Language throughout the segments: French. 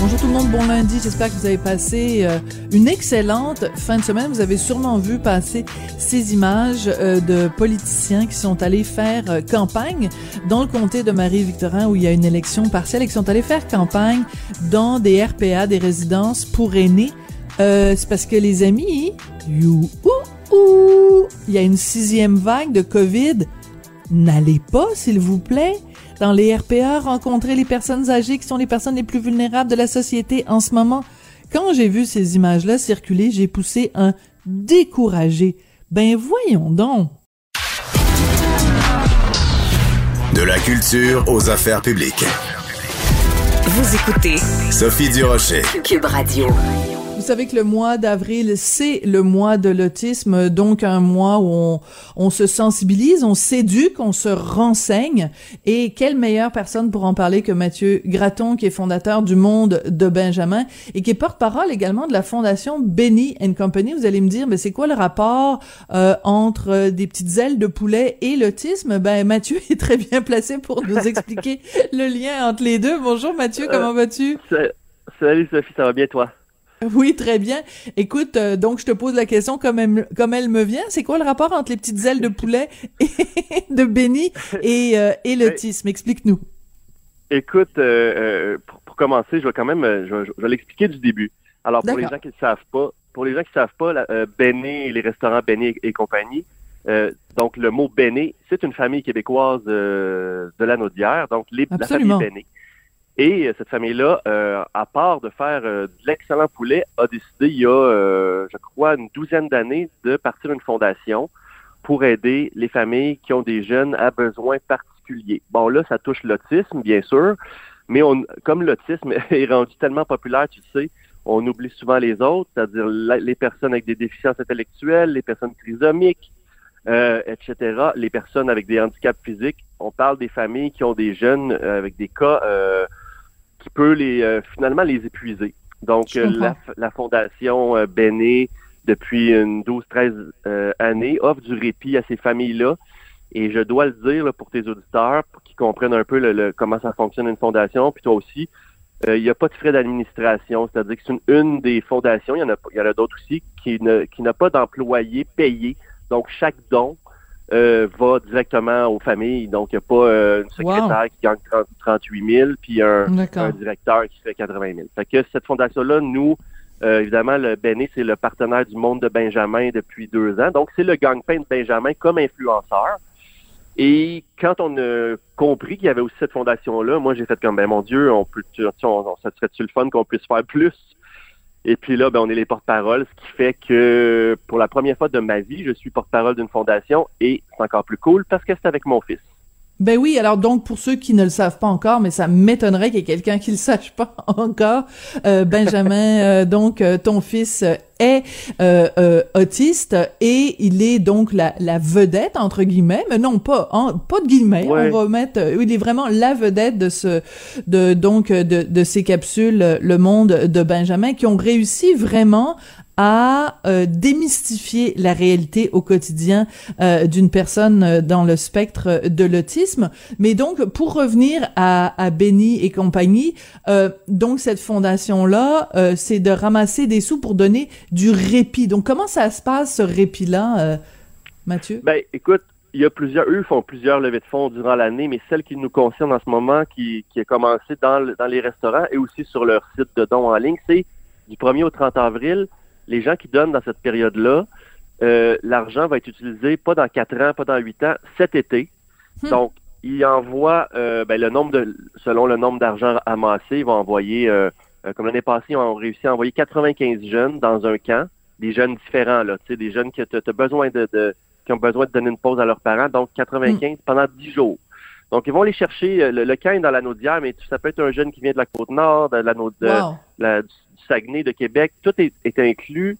Bonjour tout le monde, bon lundi. J'espère que vous avez passé euh, une excellente fin de semaine. Vous avez sûrement vu passer ces images euh, de politiciens qui sont allés faire euh, campagne dans le comté de Marie-Victorin où il y a une élection partielle et qui sont allés faire campagne dans des RPA, des résidences pour aînés. C'est parce que les amis, you, ou, ou, il y a une sixième vague de COVID. N'allez pas, s'il vous plaît dans les RPA, rencontrer les personnes âgées qui sont les personnes les plus vulnérables de la société en ce moment. Quand j'ai vu ces images-là circuler, j'ai poussé un découragé. Ben voyons donc. De la culture aux affaires publiques. Vous écoutez Sophie Durocher. Cube Radio. Vous savez que le mois d'avril, c'est le mois de l'autisme, donc un mois où on, on, se sensibilise, on s'éduque, on se renseigne. Et quelle meilleure personne pour en parler que Mathieu Graton, qui est fondateur du Monde de Benjamin et qui est porte-parole également de la fondation Benny Company. Vous allez me dire, mais c'est quoi le rapport euh, entre des petites ailes de poulet et l'autisme? Ben Mathieu est très bien placé pour nous expliquer le lien entre les deux. Bonjour Mathieu, comment vas-tu? Salut Sophie, ça va bien toi? oui, très bien. Écoute, euh, donc je te pose la question comme elle, comme elle me vient. C'est quoi le rapport entre les petites ailes de poulet et de Benny et, euh, et l'autisme? Explique-nous. Écoute, euh, pour, commencer, je vais quand même je, vais l'expliquer du début. Alors, pour les gens qui ne savent pas, pour les gens qui savent pas, Benny, les restaurants Benny et, compagnie, donc le mot Benny, c'est une famille québécoise de la Naudière, donc les, la famille Benny. Et euh, cette famille-là, euh, à part de faire euh, de l'excellent poulet, a décidé il y a, je crois, une douzaine d'années de partir une fondation pour aider les familles qui ont des jeunes à besoins particuliers. Bon, là, ça touche l'autisme, bien sûr, mais on, comme l'autisme est rendu tellement populaire, tu sais, on oublie souvent les autres, c'est-à-dire les personnes avec des déficiences intellectuelles, les personnes trisomiques, etc., les personnes avec des handicaps physiques. On parle des familles qui ont des jeunes avec des cas qui peut les euh, finalement les épuiser. Donc euh, la, la, fondation euh, Béné depuis une 12-13 années offre du répit à ces familles-là. Et je dois le dire pour tes auditeurs, pour qu'ils comprennent un peu le, comment ça fonctionne une fondation, puis toi aussi, il n'y a pas de frais d'administration, c'est-à-dire que c'est une, une, des fondations, il y en a, il y en a d'autres aussi, qui, ne, qui n'a pas d'employés payés. Donc chaque don euh, va directement aux familles. Donc, il n'y a pas euh, une secrétaire qui gagne 38 000 puis un, directeur qui fait 80 000. Fait que cette fondation-là, nous, euh, évidemment, le Béné, c'est le partenaire du monde de Benjamin depuis deux ans. Donc, c'est le gang-pain de Benjamin comme influenceur. Et quand on a compris qu'il y avait aussi cette fondation-là, moi, j'ai fait comme, ben mon Dieu, on peut, on, ça serait-tu le fun qu'on puisse faire plus? Et puis là, ben, on est les porte-parole, ce qui fait que pour la première fois de ma vie, je suis porte-parole d'une fondation et c'est encore plus cool parce que c'est avec mon fils. Ben oui, alors donc pour ceux qui ne le savent pas encore, mais ça m'étonnerait qu'il y ait quelqu'un qui le sache pas encore, euh, Benjamin, euh, donc euh, ton fils est autiste et il est donc la, la, vedette entre guillemets, mais non pas pas de guillemets, on va mettre, il est vraiment la vedette de ce de donc de, de ces capsules Le Monde de Benjamin qui ont réussi vraiment à euh, démystifier la réalité au quotidien euh, d'une personne euh, dans le spectre de l'autisme. Mais donc, pour revenir à, à Benny et compagnie, donc cette fondation-là, c'est de ramasser des sous pour donner du répit. Donc, comment ça se passe, ce répit-là, Mathieu? Ben, écoute, il y a plusieurs, eux font plusieurs levées de fonds durant l'année, mais celle qui nous concerne en ce moment, qui, qui a commencé dans, dans les restaurants et aussi sur leur site de dons en ligne, c'est du 1er au 30 avril les gens qui donnent dans cette période-là, euh, l'argent va être utilisé pas dans quatre ans, pas dans huit ans, cet été. Hmm. Donc, ils envoient euh, ben, le nombre de, selon le nombre d'argent amassé, ils vont envoyer, euh, comme l'année passée, ils ont réussi à envoyer 95 jeunes dans un camp, des jeunes différents, là, tu sais, des jeunes qui, ont besoin de, qui ont besoin de donner une pause à leurs parents, donc 95 hmm. pendant 10 jours. Donc, ils vont aller chercher, le, camp est dans la Naudière, mais ça peut être un jeune qui vient de la Côte-Nord, de la, de, Saguenay, de Québec, tout est, inclus.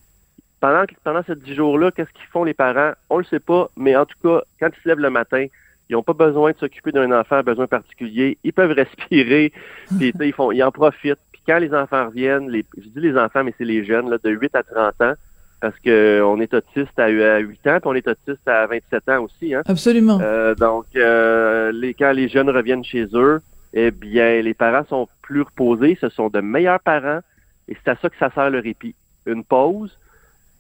Pendant, pendant ces dix jours-là, qu'est-ce qu'ils font les parents? On le sait pas, mais en tout cas, quand ils se lèvent le matin, Ils n'ont pas besoin de s'occuper d'un enfant à besoin particulier. Ils peuvent respirer, puis ils, font, ils en profitent. Puis quand les enfants reviennent, les, je dis les enfants, mais c'est les jeunes, là, de 8 à 30 ans, parce qu'on est autiste à, 8 ans, puis on est autiste à 27 ans aussi. Hein? Absolument. Euh, donc, euh, les, quand les jeunes reviennent chez eux, eh bien, les parents sont plus reposés, ce sont de meilleurs parents, et c'est à ça que ça sert le répit. Une pause,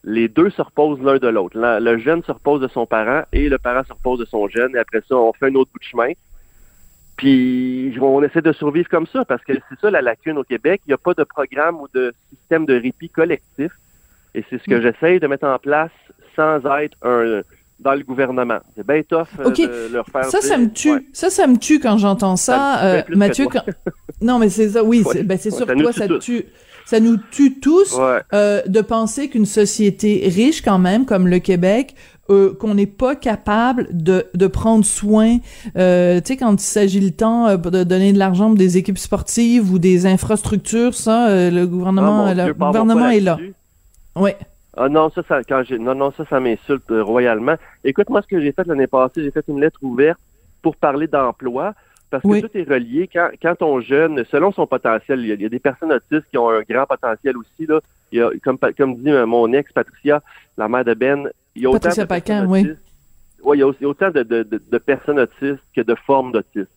les deux se reposent l'un de l'autre. Le jeune se repose de son parent et le parent se repose de son jeune, et après ça, on fait un autre bout de chemin. Puis on essaie de survivre comme ça, parce que c'est ça la lacune au Québec. Il n'y a pas de programme ou de système de répit collectif. Et c'est ce que mm. j'essaye de mettre en place sans être un dans le gouvernement. C'est bien tough euh, de leur faire. Ça, ça me tue. Ça, ça me tue quand j'entends ça, euh, Mathieu. Non, mais c'est ça. Oui, c'est ben, sûr que toi, ça te tue. Ça nous tue tous euh, de penser qu'une société riche quand même, comme le Québec, euh, qu'on n'est pas capable de, de prendre soin, euh, tu sais, quand il s'agit le temps euh, de donner de l'argent pour des équipes sportives ou des infrastructures, ça, le gouvernement, ah, le gouvernement est là. Oui. Ah non, ça, ça quand j'ai non, non, ça, ça m'insulte royalement. Écoute, moi, ce que j'ai fait l'année passée, j'ai fait une lettre ouverte pour parler d'emploi parce que tout est relié. Quand, quand on jeune, selon son potentiel, il y, a, des personnes autistes qui ont un grand potentiel aussi. Là. Il y a, comme, comme dit mon ex, Patricia, la mère de Ben, il y a Patricia autant de oui. Il y a autant de, de, de, personnes autistes que de formes d'autistes.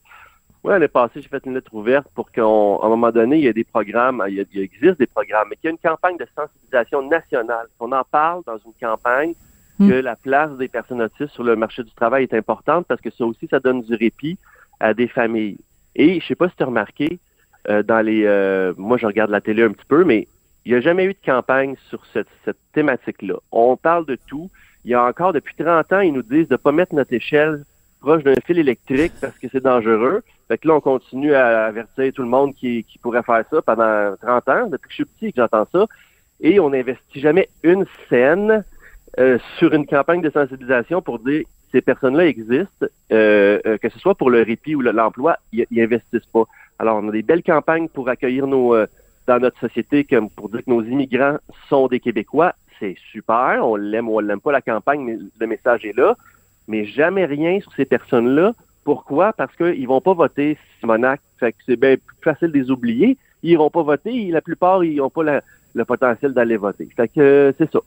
Oui, l'année passée, j'ai fait une lettre ouverte pour qu'à un moment donné, il y ait des programmes, il, y a, il existe des programmes, mais qu'il y ait une campagne de sensibilisation nationale. On en parle dans une campagne hmm. que la place des personnes autistes sur le marché du travail est importante parce que ça aussi, ça donne du répit à des familles. Et je sais pas si tu as remarqué, euh, dans les euh, moi je regarde la télé un petit peu, mais il n'y a jamais eu de campagne sur cette, thématique-là. On parle de tout. Il y a encore depuis 30 ans, ils nous disent de ne pas mettre notre échelle proche d'un fil électrique parce que c'est dangereux. Fait que là, on continue à avertir tout le monde qui, qui pourrait faire ça pendant 30 ans, depuis que je suis petit que j'entends ça. Et on n'investit jamais une scène euh, sur une campagne de sensibilisation pour dire ces personnes-là existent, euh, euh, que ce soit pour le répit ou l'emploi, ils investissent pas. Alors, on a des belles campagnes pour accueillir nos euh, dans notre société, comme pour dire que nos immigrants sont des Québécois. C'est super, on l'aime ou on l'aime pas la campagne, mais le message est là. Mais jamais rien sur ces personnes-là. Pourquoi? Parce qu'ils vont pas voter Simonac. C'est bien plus facile de les oublier. Ils iront pas voter. La plupart, ils n'ont pas le potentiel d'aller voter. Fait que c'est ça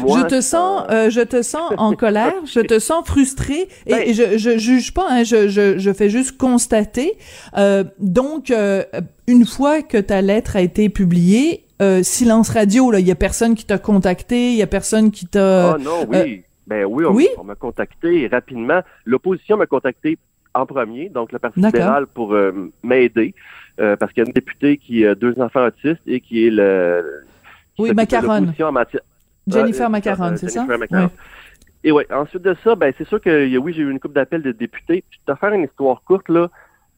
je te sens, euh, je te sens en colère, je te sens frustré et, ben je, je juge pas, hein, je, je, je fais juste constater. Euh, donc, euh, une fois que ta lettre a été publiée, euh, silence radio, là, il y a personne qui t'a contacté, il y a personne qui t'a. Ah non, oui, ben oui, on, oui? on m'a contacté rapidement. L'opposition m'a contacté en premier, donc le Parti libéral pour m'aider, parce qu'il y a une députée qui a deux enfants autistes et qui est le oui, Macaron. Jennifer Macaron, c'est ça? Et ouais, ensuite de ça, ben c'est sûr que oui, j'ai eu une coupe d'appels de députés. Je vais te faire une histoire courte là.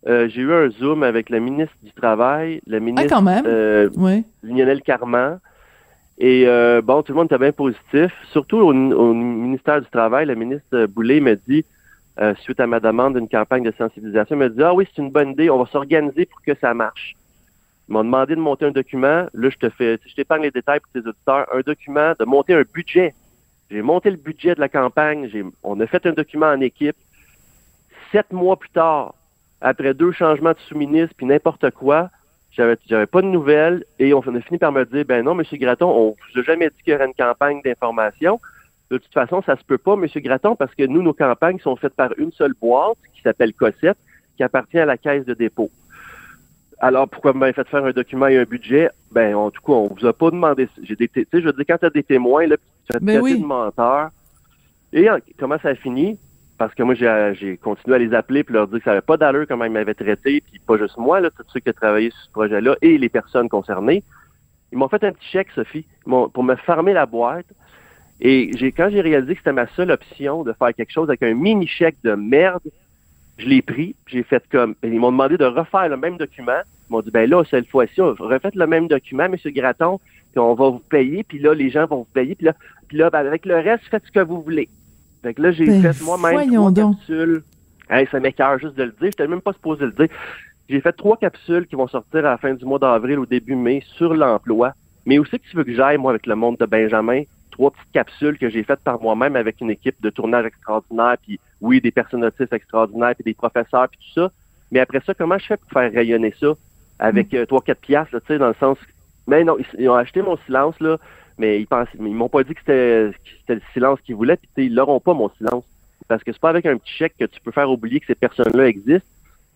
Euh, j'ai eu un zoom avec le ministre du Travail, le ministre ah, quand même. Euh, Lionel Carman. Et euh, bon, tout le monde était bien positif. Surtout au, ministère du Travail, le ministre Boulay m'a dit, suite à ma demande d'une campagne de sensibilisation, il m'a dit Ah oui, c'est une bonne idée, on va s'organiser pour que ça marche. Ils m'ont demandé de monter un document. Là, je te fais, je t'épargne les détails pour tes auditeurs. Un document, de monter un budget. J'ai monté le budget de la campagne. on a fait un document en équipe. Sept mois plus tard, après deux changements de sous-ministre puis n'importe quoi, j'avais, j'avais pas de nouvelles et on a fini par me dire, ben non, Monsieur Graton, on vous a jamais dit qu'il y aurait une campagne d'information. De toute façon, ça se peut pas, Monsieur Graton, parce que nous, nos campagnes sont faites par une seule boîte qui s'appelle Cossette, qui appartient à la Caisse de dépôt. Alors, pourquoi vous m'avez fait faire un document et un budget? Ben, en tout cas, on vous a pas demandé. J'ai des, tu sais, je veux dire, quand tu as des témoins, là, tu as ben oui. de menteur. Et comment ça a fini? Parce que moi, j'ai continué à les appeler puis leur dire que ça n'avait pas d'allure comment ils m'avaient traité, puis pas juste moi, là, tous ceux qui ont travaillé sur ce projet-là et les personnes concernées. Ils m'ont fait un petit chèque, Sophie, pour me fermer la boîte. Et j'ai quand j'ai réalisé que c'était ma seule option de faire quelque chose avec un mini chèque de merde, je l'ai pris, j'ai fait comme. Ils m'ont demandé de refaire le même document. Ils m'ont dit, ben là, cette fois-ci, refaites le même document, M. Graton, puis on va vous payer, puis là, les gens vont vous payer, puis là, puis là ben, avec le reste, faites ce que vous voulez. Fait que là, j'ai ben, fait moi-même trois capsules. Hey, ça m'écœure juste de le dire. Je n'étais même pas supposé le dire. J'ai fait trois capsules qui vont sortir à la fin du mois d'avril ou début mai sur l'emploi. Mais aussi que tu veux que j'aille, moi, avec le monde de Benjamin, trois petites capsules que j'ai faites par moi-même avec une équipe de tournage extraordinaire, puis oui, des personnes autistes extraordinaires, puis des professeurs, puis tout ça. Mais après ça, comment je fais pour faire rayonner ça avec euh, trois, quatre piastres, tu sais, dans le sens... Mais non, ils, ont acheté mon silence, là, mais ils pensent, ils m'ont pas dit que c'était le silence qu'ils voulaient, puis ils l'auront pas, mon silence. Parce que c'est pas avec un petit chèque que tu peux faire oublier que ces personnes-là existent.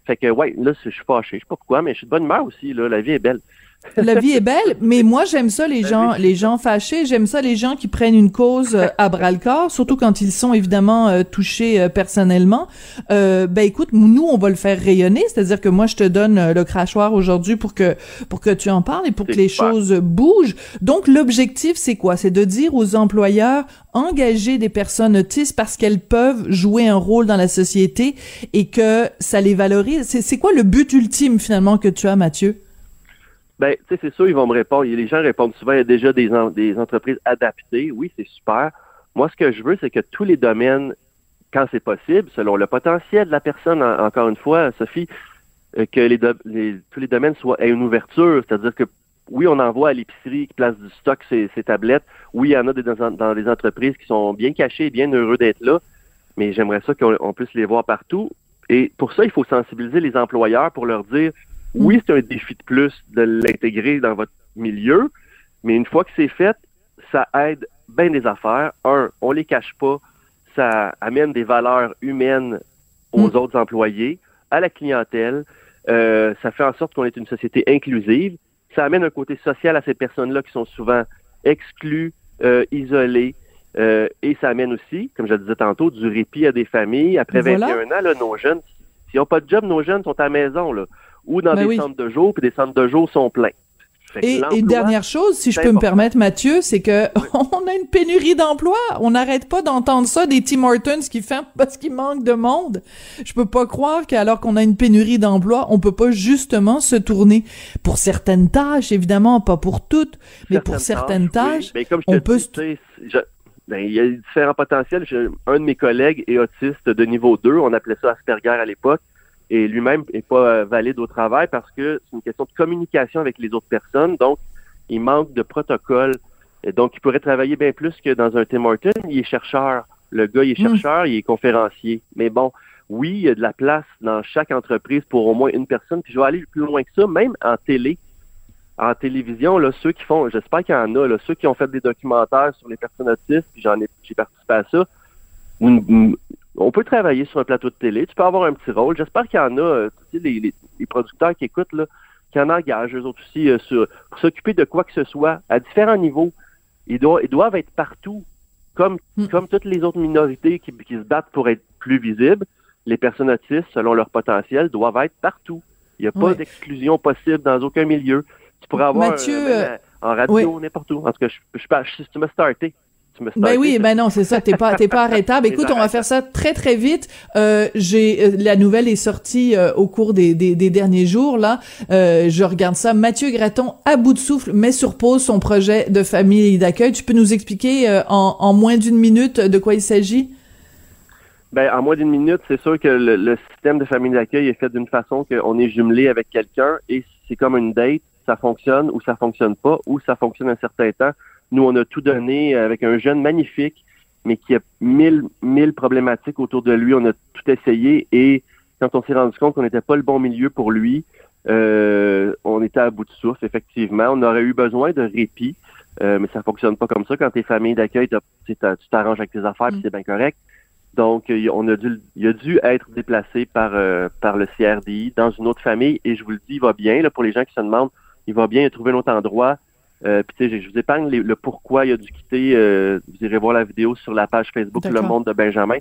Fait que, ouais, là, je suis fâché. Je sais pas pourquoi, mais je suis de bonne humeur aussi, là. La vie est belle. La vie est belle, mais moi j'aime ça les gens, les gens fâchés. J'aime ça les gens qui prennent une cause euh, à bras le corps, surtout quand ils sont évidemment euh, touchés euh, personnellement. Euh, ben écoute, nous on va le faire rayonner, c'est-à-dire que moi je te donne le crachoir aujourd'hui pour que pour que tu en parles et pour que les choses bougent. Donc l'objectif c'est quoi? C'est de dire aux employeurs engager des personnes autistes parce qu'elles peuvent jouer un rôle dans la société et que ça les valorise. C'est quoi le but ultime finalement que tu as, Mathieu? Ben, tu sais, c'est sûr, ils vont me répondre. Les gens répondent souvent, il y a déjà des, entreprises adaptées. Oui, c'est super. Moi, ce que je veux, c'est que tous les domaines, quand c'est possible, selon le potentiel de la personne, encore une fois, Sophie, euh, que tous les domaines soient aient une ouverture. C'est-à-dire que oui, on envoie à l'épicerie qui place du stock ces, tablettes. Oui, il y en a des, dans, dans les entreprises qui sont bien cachées, bien heureux d'être là. Mais j'aimerais ça qu'on puisse les voir partout. Et pour ça, il faut sensibiliser les employeurs pour leur dire oui, c'est un défi de plus de l'intégrer dans votre milieu, mais une fois que c'est fait, ça aide bien des affaires. Un, on les cache pas, ça amène des valeurs humaines aux mm. autres employés, à la clientèle. Euh, ça fait en sorte qu'on est une société inclusive. Ça amène un côté social à ces personnes-là qui sont souvent exclues, euh, isolées. Euh, et ça amène aussi, comme je le disais tantôt, du répit à des familles. Après 21 ans, là, nos jeunes, s'ils n'ont pas de job, nos jeunes sont à la maison. Là ou dans ben des centres de jour, puis des centres de jour sont pleins. Et, et, dernière chose, si je peux me permettre, Mathieu, c'est que on a une pénurie d'emplois. On n'arrête pas d'entendre ça des Tim Hortons qui font parce qu'il manque de monde. Je peux pas croire qu'alors qu'on a une pénurie d'emplois, on peut pas justement se tourner pour certaines tâches, évidemment pas pour toutes, mais pour certaines tâches, comme je on peut. ben, il y a différents potentiels. un de mes collègues est autiste de niveau 2. On appelait ça Asperger à l'époque et lui-même n'est pas valide au travail parce que c'est une question de communication avec les autres personnes. Donc, il manque de protocole. Et donc, il pourrait travailler bien plus que dans un Tim Hortons. Il est chercheur. Le gars, il est hmm. chercheur, il est conférencier. Mais bon, oui, il y a de la place dans chaque entreprise pour au moins une personne. Puis je vais aller plus loin que ça, même en télé. En télévision, là, ceux qui font, j'espère qu'il y en a, là, ceux qui ont fait des documentaires sur les personnes autistes, puis j'en ai, j'ai participé à ça on peut travailler sur un plateau de télé, tu peux avoir un petit rôle. J'espère qu'il y en a, euh, tu sais, les, les, producteurs qui écoutent, là, qui en engagent, eux autres aussi, euh, sur, pour s'occuper de quoi que ce soit, à différents niveaux. Ils doivent, ils doivent être partout, comme, hmm. comme toutes les autres minorités qui, qui, se battent pour être plus visibles. Les personnes autistes, selon leur potentiel, doivent être partout. Il n'y a pas d'exclusion possible dans aucun milieu. Tu pourrais avoir Mathieu, euh, en radio, n'importe où. En tout cas, je, je, je, si tu m'as starté, ben oui, ben non, c'est ça. T'es pas, t'es pas arrêtable. Écoute, on va faire ça très très vite. Euh, j'ai euh, la nouvelle est sortie euh, au cours des, des, des, derniers jours là. Euh, je regarde ça. Mathieu Graton à bout de souffle met sur pause son projet de famille d'accueil. Tu peux nous expliquer en, en, moins d'une minute de quoi il s'agit? Ben en moins d'une minute, c'est sûr que le, le, système de famille d'accueil est fait d'une façon qu'on est jumelé avec quelqu'un et c'est comme une date. Ça fonctionne ou ça fonctionne pas ou ça fonctionne un certain temps nous, on a tout donné avec un jeune magnifique, mais qui a mille, mille problématiques autour de lui. On a tout essayé et quand on s'est rendu compte qu'on n'était pas le bon milieu pour lui, euh, on était à bout de souffle, effectivement. On aurait eu besoin de répit, euh, mais ça fonctionne pas comme ça. Quand tes familles d'accueil, tu t'arranges avec tes affaires, mm. c'est bien correct. Donc, on a dû, il a dû être déplacé par, euh, par le CRDI dans une autre famille. Et je vous le dis, il va bien. Là, pour les gens qui se demandent, il va bien. Il a trouvé un autre endroit. Euh, puis, je vous épargne le pourquoi il a dû quitter. Euh, vous irez voir la vidéo sur la page Facebook Le Monde de Benjamin.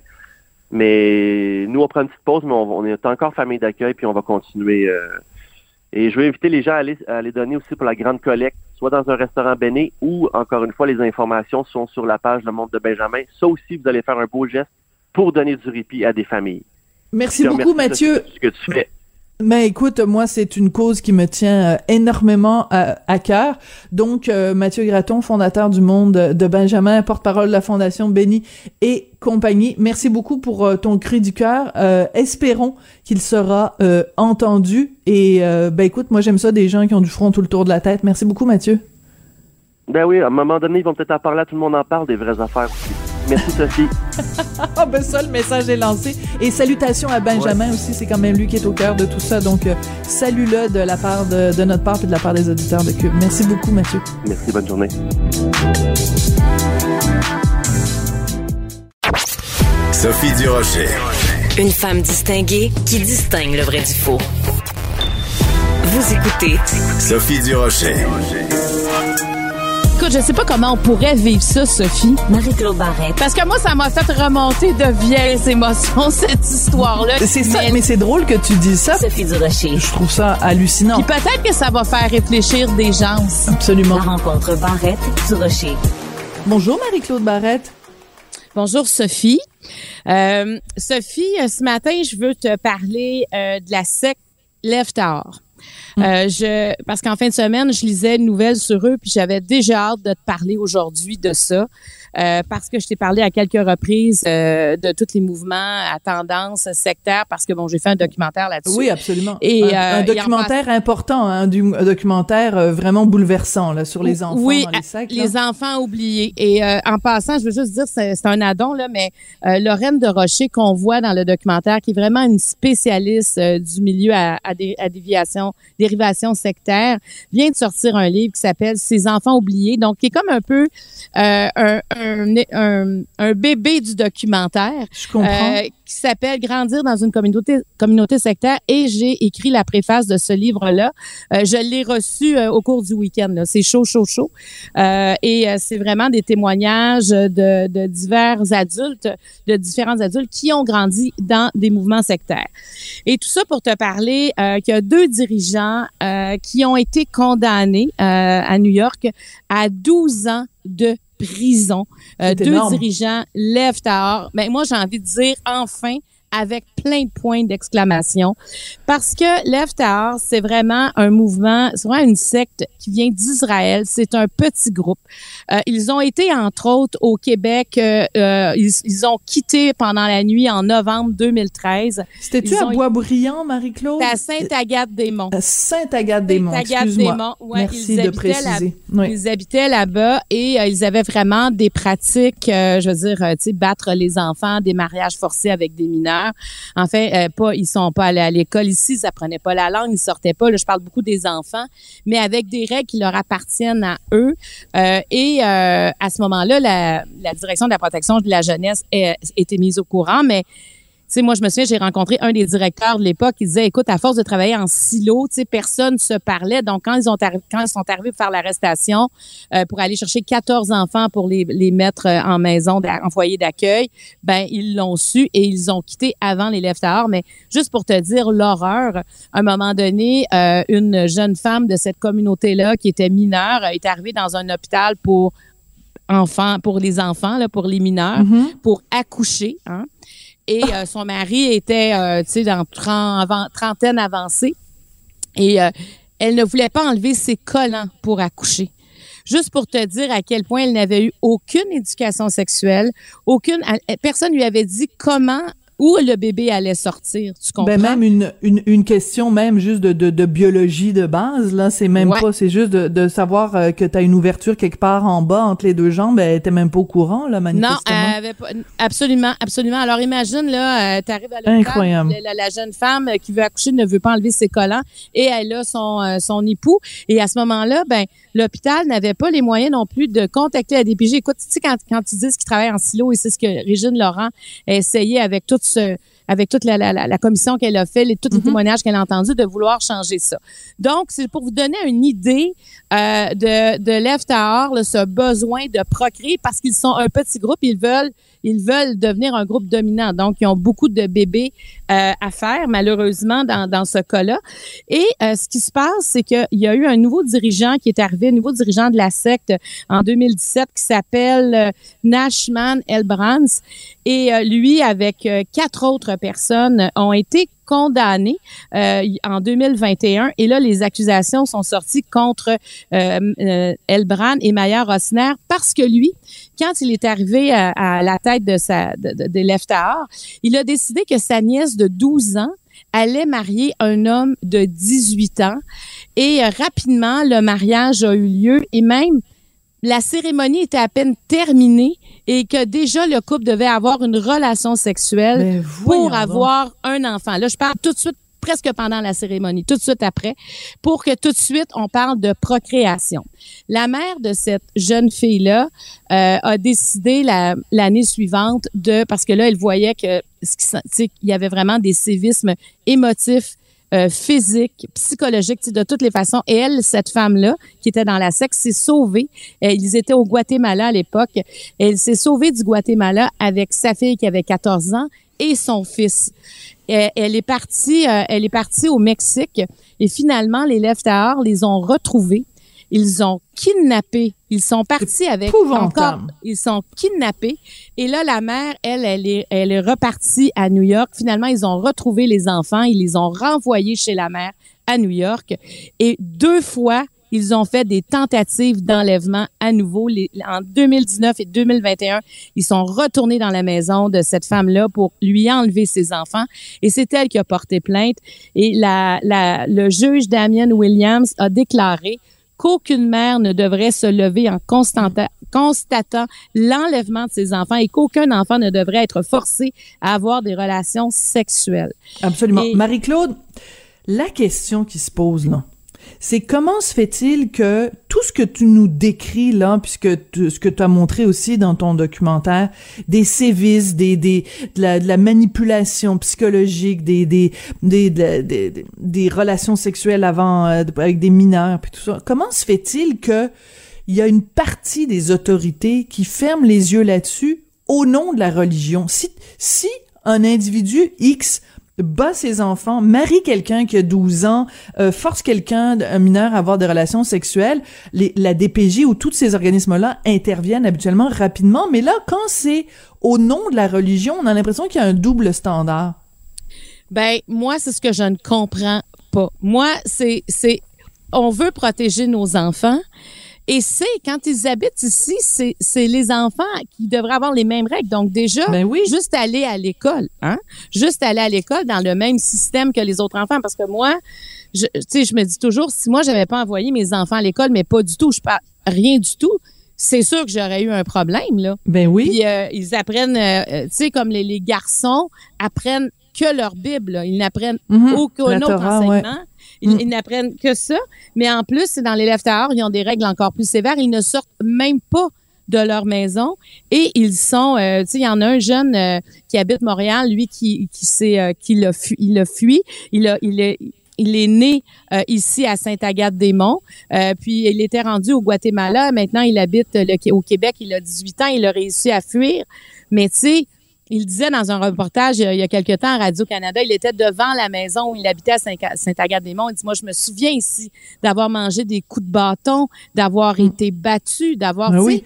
Mais nous, on prend une petite pause, mais on, est encore famille d'accueil, puis on va continuer. Euh. et je vais inviter les gens à aller, à aller, donner aussi pour la grande collecte, soit dans un restaurant béné ou, encore une fois, les informations sont sur la page Le Monde de Benjamin. Ça aussi, vous allez faire un beau geste pour donner du répit à des familles. Merci beaucoup, Mathieu. Ce que tu fais. Mais écoute, moi, c'est une cause qui me tient euh, énormément à, cœur. Donc, euh, Mathieu Graton, fondateur du Monde de Benjamin, porte-parole de la Fondation Béni et compagnie, merci beaucoup pour euh, ton cri du cœur. espérons qu'il sera entendu. Et, ben écoute, moi, j'aime ça des gens qui ont du front tout le tour de la tête. Merci beaucoup, Mathieu. Ben oui, à un moment donné, ils vont peut-être en parler, tout le monde en parle, des vraies affaires aussi. Merci, Sophie. ah ben ça, le message est lancé. Et salutations à Benjamin aussi, c'est quand même lui qui est au cœur de tout ça. Donc, euh, salut-le de la part de, de, notre part et de la part des auditeurs de Cube. Merci beaucoup, Mathieu. Merci, bonne journée. Sophie Durocher. Une femme distinguée qui distingue le vrai du faux. Vous écoutez Sophie Durocher. Écoute, je sais pas comment on pourrait vivre ça, Sophie. Marie-Claude Barrette. Parce que moi, ça m'a fait remonter de vieilles émotions, cette histoire-là. C'est ça, mais c'est drôle que tu dises ça. Sophie Durocher. Je trouve ça hallucinant. Puis peut-être que ça va faire réfléchir des gens. Absolument. La rencontre Barrette-Durocher. Bonjour, Marie-Claude Barrette. Bonjour, Sophie. Euh, Sophie, ce matin, je veux te parler euh, de la secte Euh, je, parce qu'en fin de semaine, je lisais une nouvelle sur eux, puis j'avais déjà hâte de te parler aujourd'hui de ça. Euh, parce que je t'ai parlé à quelques reprises euh, de tous les mouvements à tendance sectaire, parce que bon, j'ai fait un documentaire là-dessus. Oui, absolument. Et un, un documentaire important, hein, du, un documentaire vraiment bouleversant là sur les enfants oui, dans les sectes. les enfants oubliés. Et en passant, je veux juste dire, c'est un addon là, mais Lorraine de Rocher qu'on voit dans le documentaire, qui est vraiment une spécialiste du milieu à, à déviation, dérivation sectaire, vient de sortir un livre qui s'appelle Ces enfants oubliés, donc qui est comme un peu euh, un, un, un, un, bébé du documentaire. Euh, qui s'appelle Grandir dans une communauté communauté sectaire et j'ai écrit la préface de ce livre-là. Euh, je l'ai reçu euh, au cours du week-end. C'est chaud, chaud, chaud. Et c'est vraiment des témoignages de, de, divers adultes, de différents adultes qui ont grandi dans des mouvements sectaires. Et tout ça pour te parler qu'il y a deux dirigeants qui ont été condamnés à New York à 12 ans de prison. Euh, deux énorme. dirigeants lèvent à or. Mais moi, j'ai envie de dire enfin avec plein de points d'exclamation. Parce que l'Eftar, c'est vraiment un mouvement, c'est vraiment une secte qui vient d'Israël. C'est un petit groupe. Euh, ils ont été, entre autres, au Québec. Euh, euh, ils, ils, ont quitté pendant la nuit en novembre 2013. C'était-tu à Boisbriand, Marie-Claude? à Sainte-Agathe-des-Monts. À Sainte-Agathe-des-Monts. Ouais, Merci de préciser. Là, oui. Ils habitaient là-bas et ils avaient vraiment des pratiques, je veux dire, tu sais, battre les enfants, des mariages forcés avec des mineurs. En fait, pas, ils sont pas allés à l'école ici, ils apprenaient pas la langue, ils sortaient pas. Je parle beaucoup des enfants, mais avec des règles qui leur appartiennent à eux. Euh, et euh, à ce moment-là, la, direction de la protection de la jeunesse a, été mise au courant, mais sais, moi, je me souviens, j'ai rencontré un des directeurs de l'époque qui disait, écoute, à force de travailler en silo, tu sais, personne se parlait. Donc, quand ils ont quand ils sont arrivés pour faire l'arrestation, euh, pour aller chercher 14 enfants pour les, les mettre en maison, en foyer d'accueil, ben, ils l'ont su et ils ont quitté avant les lèvres Mais juste pour te dire l'horreur, à un moment donné, euh, une jeune femme de cette communauté-là, qui était mineure, est arrivée dans un hôpital pour enfants, pour les enfants, là, pour les mineurs, mm -hmm. pour accoucher, hein et euh, son mari était, euh, tu sais, dans trentaine avancée. Et euh, elle ne voulait pas enlever ses collants pour accoucher. Juste pour te dire à quel point elle n'avait eu aucune éducation sexuelle, aucune personne lui avait dit comment où le bébé allait sortir, tu comprends? Ben même une, une, une question même juste de, de, de biologie de base, là, c'est même ouais. pas, c'est juste de, de savoir euh, que tu as une ouverture quelque part en bas entre les deux jambes, ben, elle était même pas au courant, là, manifestement. Non, elle avait pas, absolument, absolument. Alors imagine, là, euh, tu arrives à l'hôpital, la, la, jeune femme qui veut accoucher ne veut pas enlever ses collants et elle a son, euh, son époux. Et à ce moment-là, ben, l'hôpital n'avait pas les moyens non plus de contacter la DPJ. Écoute, tu sais, quand, quand ils disent qu'ils travaillent en silo, et c'est ce que Régine Laurent a essayé avec ce, avec toute la, la, la commission qu'elle a fait, les, tous les mm -hmm. témoignages qu'elle a entendus, de vouloir changer ça. Donc, c'est pour vous donner une idée euh, de, de l'EFTAR, ce besoin de procréer, parce qu'ils sont un petit groupe, ils veulent ils veulent devenir un groupe dominant. Donc, ils ont beaucoup de bébés euh, à faire, malheureusement, dans, ce cas-là. Et euh, ce qui se passe, c'est qu'il y a eu un nouveau dirigeant qui est arrivé, un nouveau dirigeant de la secte en 2017 qui s'appelle euh, Nashman Elbrands. Et lui, avec quatre autres personnes, ont été condamnés euh, en 2021 et là les accusations sont sorties contre euh, et Maya Rosner parce que lui quand il est arrivé à, la tête de sa de, de, il a décidé que sa nièce de 12 ans allait marier un homme de 18 ans et euh, rapidement le mariage a eu lieu et même la cérémonie était à peine terminée et que déjà le couple devait avoir une relation sexuelle Ben, pour donc. avoir un enfant. Là, je parle tout de suite presque pendant la cérémonie, tout de suite après, pour que tout de suite on parle de procréation. La mère de cette jeune fille-là euh, a décidé la- l'année suivante de, parce que là, elle voyait que ce qui s'en- tu sais, il y avait vraiment des sévismes émotifs euh, tu sais, de toutes les façons. Et elle, cette femme-là, qui était dans la secte, s'est sauvée. Euh, ils étaient au Guatemala à l'époque. Elle s'est sauvée du Guatemala avec sa fille qui avait 14 ans et son fils. Euh, Elle est partie, euh, elle est partie au Mexique et finalement les Leftaors les ont retrouvés. Ils ont kidnappé. Ils sont partis avec encore. Ils sont kidnappés. Et là, la mère, elle, elle est, elle est repartie à New York. Finalement, ils ont retrouvé les enfants. Ils les ont renvoyés chez la mère à New York. Et deux fois, ils ont fait des tentatives d'enlèvement à nouveau. Les- en 2019 et 2021, ils sont retournés dans la maison de cette femme-là pour lui enlever ses enfants. Et c'est elle qui a porté plainte. Et la, la, le juge Damien Williams a déclaré qu'aucune mère ne devrait se lever en constata- constatant l'enlèvement de ses enfants et qu'aucun enfant ne devrait être forcé à avoir des relations sexuelles. Absolument. Et- Marie-Claude, la question qui se pose là, c'est comment se fait-il que tout ce que tu nous décris là, puisque ce que tu as montré aussi dans ton documentaire, des sévices, des, des, de, la, manipulation psychologique, des, des, des, de- des, des- des relations sexuelles avant euh, avec des mineurs, puis tout ça, comment se fait-il que il y a une partie des autorités qui ferment les yeux là-dessus au nom de la religion? Si, si un individu X bat ses enfants, marie quelqu'un qui a 12 ans, euh, force quelqu'un, un mineur, à avoir des relations sexuelles, les, la DPJ ou tous ces organismes-là interviennent habituellement rapidement, mais là, quand c'est au nom de la religion, on a l'impression qu'il y a un double standard. Ben, moi, c'est ce que je ne comprends pas. Moi, c'est, c'est, on veut protéger nos enfants. Et c'est, quand ils habitent ici, c'est, les enfants qui devraient avoir les mêmes règles. Donc, déjà, Ben oui. juste aller à l'école, hein? Juste aller à l'école dans le même système que les autres enfants. Parce que moi, je, tu sais, je me dis toujours, si moi, j'avais pas envoyé mes enfants à l'école, mais pas du tout, je parle rien du tout, c'est sûr que j'aurais eu un problème, là. Ben oui. Puis euh, ils apprennent, euh, euh, tu sais, comme les, les garçons apprennent que leur Bible. là. Ils n'apprennent Mhm. aucun La autre Torah, enseignement. ouais. Ils, Mm. ils n'apprennent que ça. Mais en plus, c'est dans les Leftaors, ils ont des règles encore plus sévères. Ils ne sortent même pas de leur maison et ils sont euh, tu sais il y en a un jeune euh, qui habite Montréal lui qui qui s'est euh, qui l'a fui il a fui il a il est il est né euh, ici à Sainte-Agathe-des-Monts, euh, puis il était rendu au Guatemala. Maintenant, il habite le- au Québec. Il a 18 ans. Il a réussi à fuir. Mais tu sais, il disait dans un reportage il y a- quelque temps à Radio-Canada, il était devant la maison où il habitait à Saint- Sainte-Agathe-des-Monts. Il dit, moi, je me souviens ici d'avoir mangé des coups de bâton, d'avoir été battu, d'avoir... Ben oui.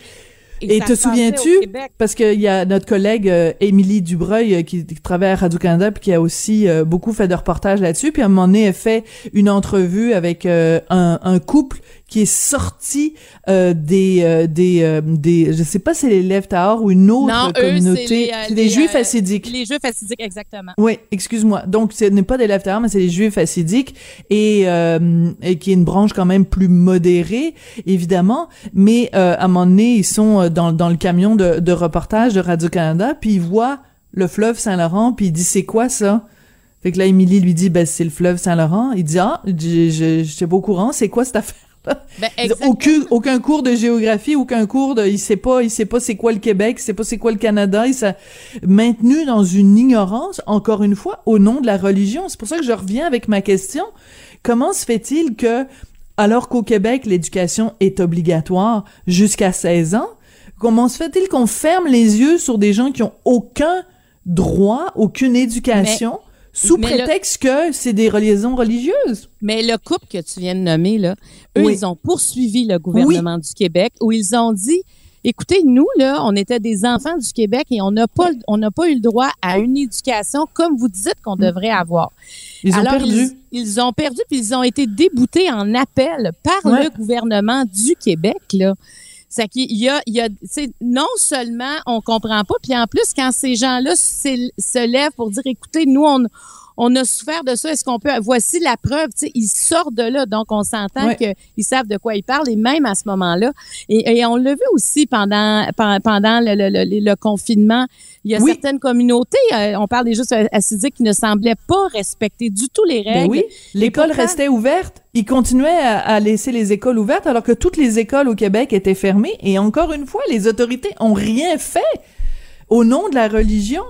Et te souviens-tu, parce qu'il y a notre collègue euh, Émilie Dubreuil euh, qui, qui travaille à Radio-Canada puis qui a aussi euh, beaucoup fait de reportages là-dessus, puis à un moment donné, elle fait une entrevue avec un, un couple qui est sorti euh, des euh, des euh, des je sais pas si c'est les Lèvres Tahor ou une autre Non, eux, communauté, c'est les, euh, les, Juifs euh, assidiques. Les Juifs assidiques, exactement. Oui, excuse-moi. Donc, ce n'est pas des Lèvres Tahor, mais c'est des Juifs assidiques et, euh, et qui est une branche quand même plus modérée, évidemment. Mais euh, à un moment donné, ils sont dans, dans le camion de, de reportage de Radio-Canada, puis ils voient le fleuve Saint-Laurent, puis il dit « C'est quoi ça? » Fait que là, Émilie lui dit « Ben, c'est le fleuve Saint-Laurent. » Il dit « Ah, je je- j'étais pas au courant. C'est quoi cette affaire? » Ben, aucun cours de géographie, aucun cours de, il sait pas, il sait pas c'est quoi le Québec, il sait pas c'est quoi le Canada, il s'est maintenu dans une ignorance, encore une fois, au nom de la religion. C'est pour ça que je reviens avec ma question. Comment se fait-il que, alors qu'au Québec, l'éducation est obligatoire jusqu'à 16 ans, comment se fait-il qu'on ferme les yeux sur des gens qui ont aucun droit, aucune éducation, sous mais le- prétexte que c'est des liaisons religieuses? Mais le couple que tu viens de nommer, là, eux, Oui. ils ont poursuivi le gouvernement du Québec où ils ont dit, écoutez, nous, là, on était des enfants du Québec et on n'a pas, on n'a pas eu le droit à une éducation comme vous dites qu'on devrait avoir. Ils ont Alors, perdu. Ils, ils ont perdu puis ils ont été déboutés en appel par Ouais. le gouvernement du Québec, là. C'est qu'il y a, il y a, non seulement on comprend pas, puis en plus quand ces gens-là se lèvent pour dire, écoutez, nous on on a souffert de ça. Est-ce qu'on peut voici la preuve, tu sais, ils sortent de là, donc on s'entend qu'ils savent de quoi ils parlent et même à ce moment-là. Et, et on l'a vu aussi pendant pen- pendant le, le, le, le confinement. Il y a Oui. certaines communautés, euh, on parle des justes acidiques qui ne semblaient pas respecter du tout les Ben règles. oui, l'école restait ouverte. Ils continuaient à, à laisser les écoles ouvertes alors que toutes les écoles au Québec étaient fermées. Et encore une fois, les autorités ont rien fait au nom de la religion.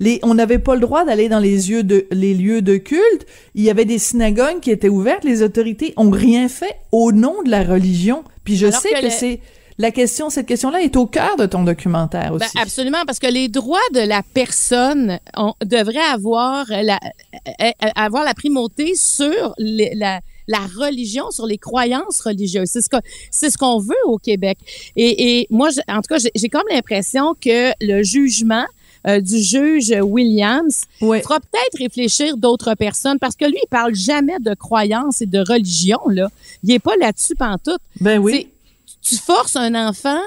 Les, on n'avait pas le droit d'aller dans les lieux de les lieux de culte. Il y avait des synagogues qui étaient ouvertes. Les autorités ont rien fait au nom de la religion. Puis je Alors sais que c'est la question. Cette question-là est au cœur de ton documentaire Ben, aussi. absolument, parce que les droits de la personne on, devraient avoir la, euh, euh, avoir la primauté sur les- la, la religion, sur les croyances religieuses. C'est ce que c'est ce qu'on veut au Québec. Et, et moi, je- en tout cas, j'ai- j'ai comme l'impression que le jugement euh, du juge Williams fera peut-être réfléchir d'autres personnes parce que lui, il parle jamais de croyances et de religion là. Il est pas là-dessus pantoute. Ben oui. Tu forces un enfant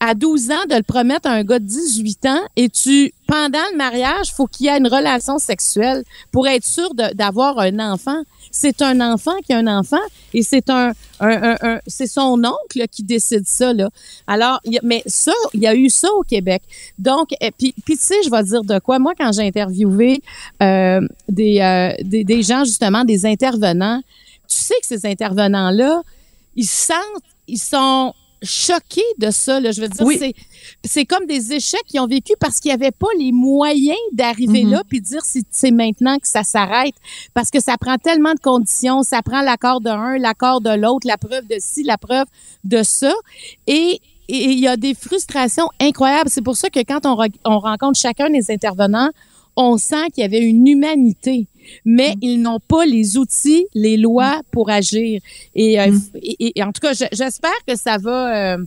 à 12 ans de le promettre à un gars de 18 ans et tu, pendant le mariage, faut qu'il y ait une relation sexuelle pour être sûr d'avoir un enfant. C'est un enfant qui a un enfant et c'est un, un, un- c'est son oncle qui décide ça là. Alors, mais ça, il y a eu ça au Québec. Donc, et puis, puis tu sais, je vais dire de quoi. Moi, quand j'ai interviewé euh, des, euh, des des gens justement, des intervenants, tu sais que ces intervenants là, ils sentent, ils sont choqués de ça. Là. Je veux dire, Oui. c'est, c'est comme des échecs qu'ils ont vécu parce qu'ils n'avaient pas les moyens d'arriver Mhm. là puis dire si c'est maintenant que ça s'arrête. Parce que ça prend tellement de conditions. Ça prend l'accord de un, l'accord de l'autre, la preuve de ci, la preuve de ça. Et et il y a des frustrations incroyables. C'est pour ça que quand on, re- on rencontre chacun des intervenants, on sent qu'il y avait une humanité, mais Mm. ils n'ont pas les outils, les lois pour agir. Et, euh, Mm. et- et en tout cas, je- j'espère que ça va. euh,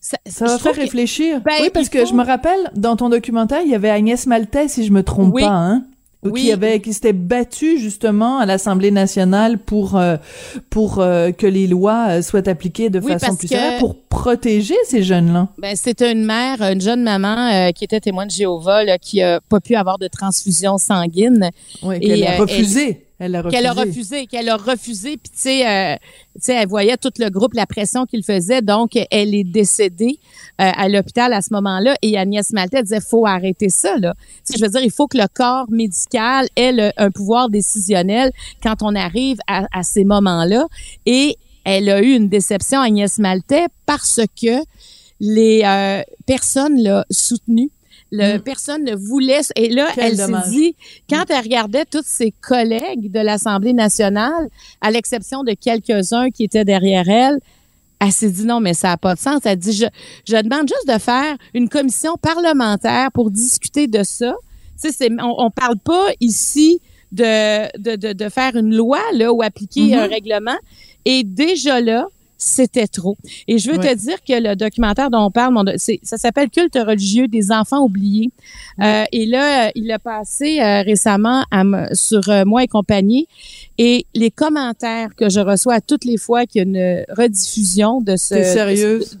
ça, Ça va faire que- réfléchir. Ben, oui, parce que je me rappelle, dans ton documentaire, il y avait Agnès Maltais, si je me trompe Oui. pas, hein? Oui. Qui avait, qui s'était battue justement à l'Assemblée nationale pour euh, pour euh, que les lois euh, soient appliquées de Oui, façon plus sévère pour protéger ces jeunes-là. Ben, c'était une mère, une jeune maman euh, qui était témoin de Jéhovah, là, qui a pas pu avoir de transfusion sanguine. Oui, Et, qu'elle a refusé. Elle a refusé. qu'elle a refusé, qu'elle a refusé, puis tu sais, euh, tu sais, elle voyait tout le groupe, la pression qu'il faisait, donc elle est décédée euh, à l'hôpital à ce moment-là. Et Agnès Maltais disait, faut arrêter ça là. Tu sais, je veux dire, il faut que le corps médical ait le- un pouvoir décisionnel quand on arrive à, à ces moments-là. Et elle a eu une déception, Agnès Maltais, parce que les euh, personnes l'ont soutenue. Le, Mm. Personne ne voulait. Et là, Quel elle s'est dit, quand elle regardait tous ses collègues de l'Assemblée nationale, à l'exception de quelques-uns qui étaient derrière elle, elle s'est dit non, mais ça n'a pas de sens. Elle dit, je, je demande juste de faire une commission parlementaire pour discuter de ça. Tu sais, c'est- on, on parle pas ici de, de, de, de faire une loi là ou appliquer un règlement. Et déjà là, c'était trop. Et je veux Ouais. te dire que le documentaire dont on parle, mon ça s'appelle Culte religieux des enfants oubliés. Euh, et là, euh, il a passé euh, récemment à sur euh, moi et compagnie. Et les commentaires que je reçois à toutes les fois qu'il y a une rediffusion de ce, sérieuse?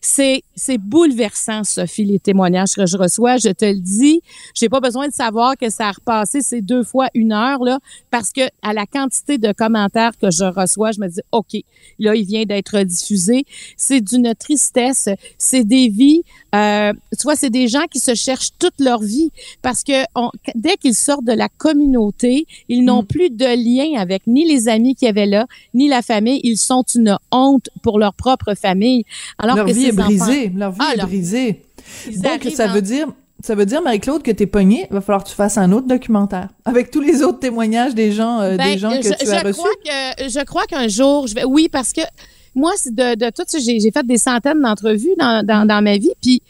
c'est c'est bouleversant, Sophie, les témoignages que je reçois. Je te le dis, j'ai pas besoin de savoir que ça a repassé ces deux fois une heure là, parce que à la quantité de commentaires que je reçois, je me dis ok, là il vient d'être diffusé. C'est d'une tristesse. C'est des vies. Euh, tu vois, c'est des gens qui se cherchent toute leur vie parce que on- dès qu'ils sortent de la communauté, ils n'ont Mm. plus de lien avec ni les amis qui avaient là, ni la famille. Ils sont une honte pour leur propre famille. Alors leur que vie est enfants- brisée. Leur vie Ah, est leur- brisée. ils Donc, ça en- veut dire, ça veut dire, Marie-Claude, que t'es pognée. Il va falloir que tu fasses un autre documentaire. Avec tous les autres témoignages des gens, euh, Ben, des gens que je, tu je as reçus. crois que je crois qu'un jour je vais oui parce que moi c'est de, de tout ça, j'ai j'ai fait des centaines d'entrevues dans, dans, dans ma vie puis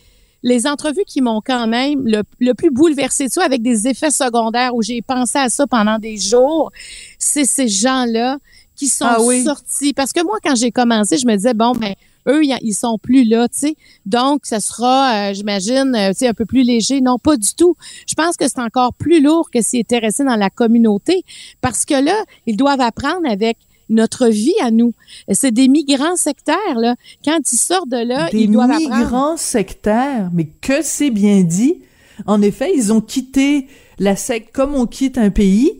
les entrevues qui m'ont quand même le, le plus bouleversé de ça avec des effets secondaires où j'ai pensé à ça pendant des jours, c'est ces gens-là qui sont Ah oui. sortis parce que moi quand j'ai commencé, je me disais bon ben eux ils- ils sont plus là, tu sais. Donc ça sera euh, j'imagine euh, tu sais un peu plus léger, non pas du tout. Je pense que c'est encore plus lourd que s'ils étaient restés dans la communauté parce que là, ils doivent apprendre avec notre vie à nous. C'est des migrants sectaires, là. Quand ils sortent de là, des ils doivent apprendre. migrants sectaires, mais que c'est bien dit. En effet, ils ont quitté la secte comme on quitte un pays,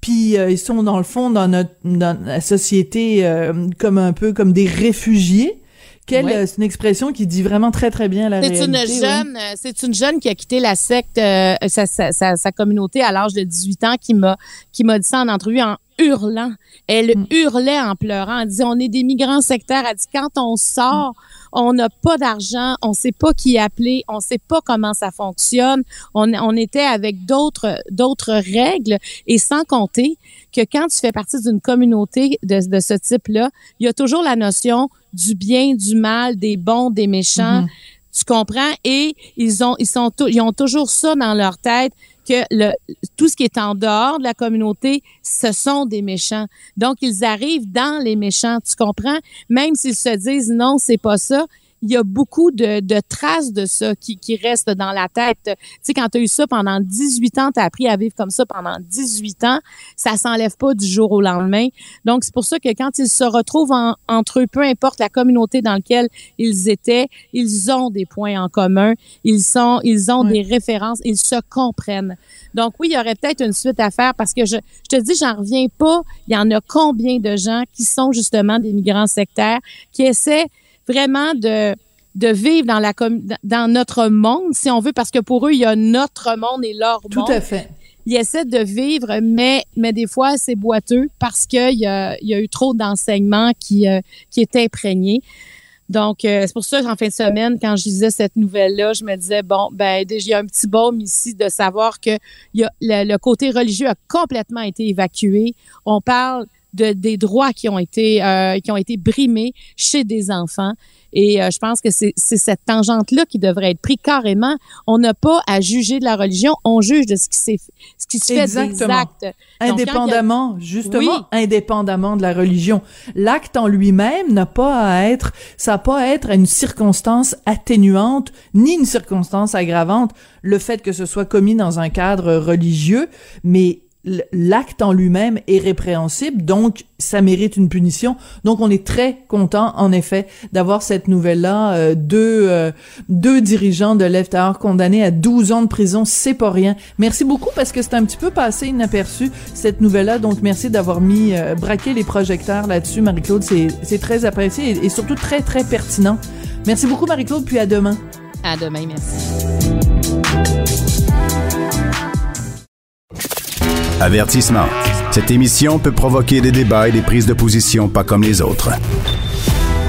puis euh, ils sont dans le fond dans notre dans la société euh, comme un peu comme des réfugiés. Quelle, Ouais. euh, c'est une expression qui dit vraiment très très bien la C'est une jeune, c'est une jeune qui a quitté la secte, euh, sa, sa, sa, sa communauté à l'âge de 18 ans, qui m'a, qui m'a dit ça en entrevue en hurlant. Elle Mm. hurlait en pleurant. Elle disait, on est des migrants sectaires. Elle dit, quand on sort, on n'a pas d'argent, on sait pas qui appeler, on sait pas comment ça fonctionne. On, on était avec d'autres, d'autres règles et sans compter que quand tu fais partie d'une communauté de, de ce type-là, il y a toujours la notion du bien, du mal, des bons, des méchants. Mhm. Tu comprends? Et ils ont, ils sont, ils ont toujours ça dans leur tête que tout ce qui est en dehors de la communauté, ce sont des méchants. Donc, ils arrivent dans les méchants. Tu comprends? Même s'ils se disent non, c'est pas ça. Il y a beaucoup de, de traces de ça qui, qui restent dans la tête. Tu sais, quand tu as eu ça pendant 18 ans, tu as appris à vivre comme ça pendant 18 ans, ça s'enlève pas du jour au lendemain. Donc, c'est pour ça que quand ils se retrouvent en- entre eux, peu importe la communauté dans laquelle ils étaient, ils ont des points en commun, ils sont, ils ont des références, ils se comprennent. Donc oui, il y aurait peut-être une suite à faire parce que je, je te dis, j'en reviens pas. Il y en a combien de gens qui sont justement des migrants sectaires qui essaient vraiment de de vivre dans la dans notre monde, si on veut, parce que pour eux, il y a notre monde et leur Tout monde à fait. ils essaient de vivre, mais, mais des fois, c'est boiteux parce qu'il y a, il y a eu trop d'enseignements qui, euh, qui est imprégné. Donc, euh, c'est pour ça qu'en fin de semaine, quand je lisais cette nouvelle-là, je me disais, bon, ben, déjà, il y a un petit baume ici de savoir que il y a, le, le côté religieux a complètement été évacué. On parle de, des droits qui ont été, euh, qui ont été brimés chez des enfants. Et euh, je pense que c'est c'est cette tangente-là qui devrait être prise carrément. On n'a pas à juger de la religion, on juge de ce qui, s'est ce qui se fait des Exactement. actes. Donc, a- Indépendamment, justement, Oui. indépendamment de la religion. L'acte en lui-même n'a pas à être, ça n'a pas à être une circonstance atténuante, ni une circonstance aggravante, le fait que ce soit commis dans un cadre religieux, mais l'acte en lui-même est répréhensible, donc ça mérite une punition. Donc on est très content, en effet, d'avoir cette nouvelle-là. Euh, deux, euh, deux dirigeants de Left condamnés à 12 ans de prison, c'est pas rien. Merci beaucoup parce que c'est un petit peu passé inaperçu, cette nouvelle-là. Donc merci d'avoir mis, euh, braqué les projecteurs là-dessus, Marie-Claude. C'est c'est très apprécié et, et surtout très, très pertinent. Merci beaucoup, Marie-Claude, puis à demain. À demain, merci. Avertissement. Cette émission peut provoquer des débats et des prises de position pas comme les autres.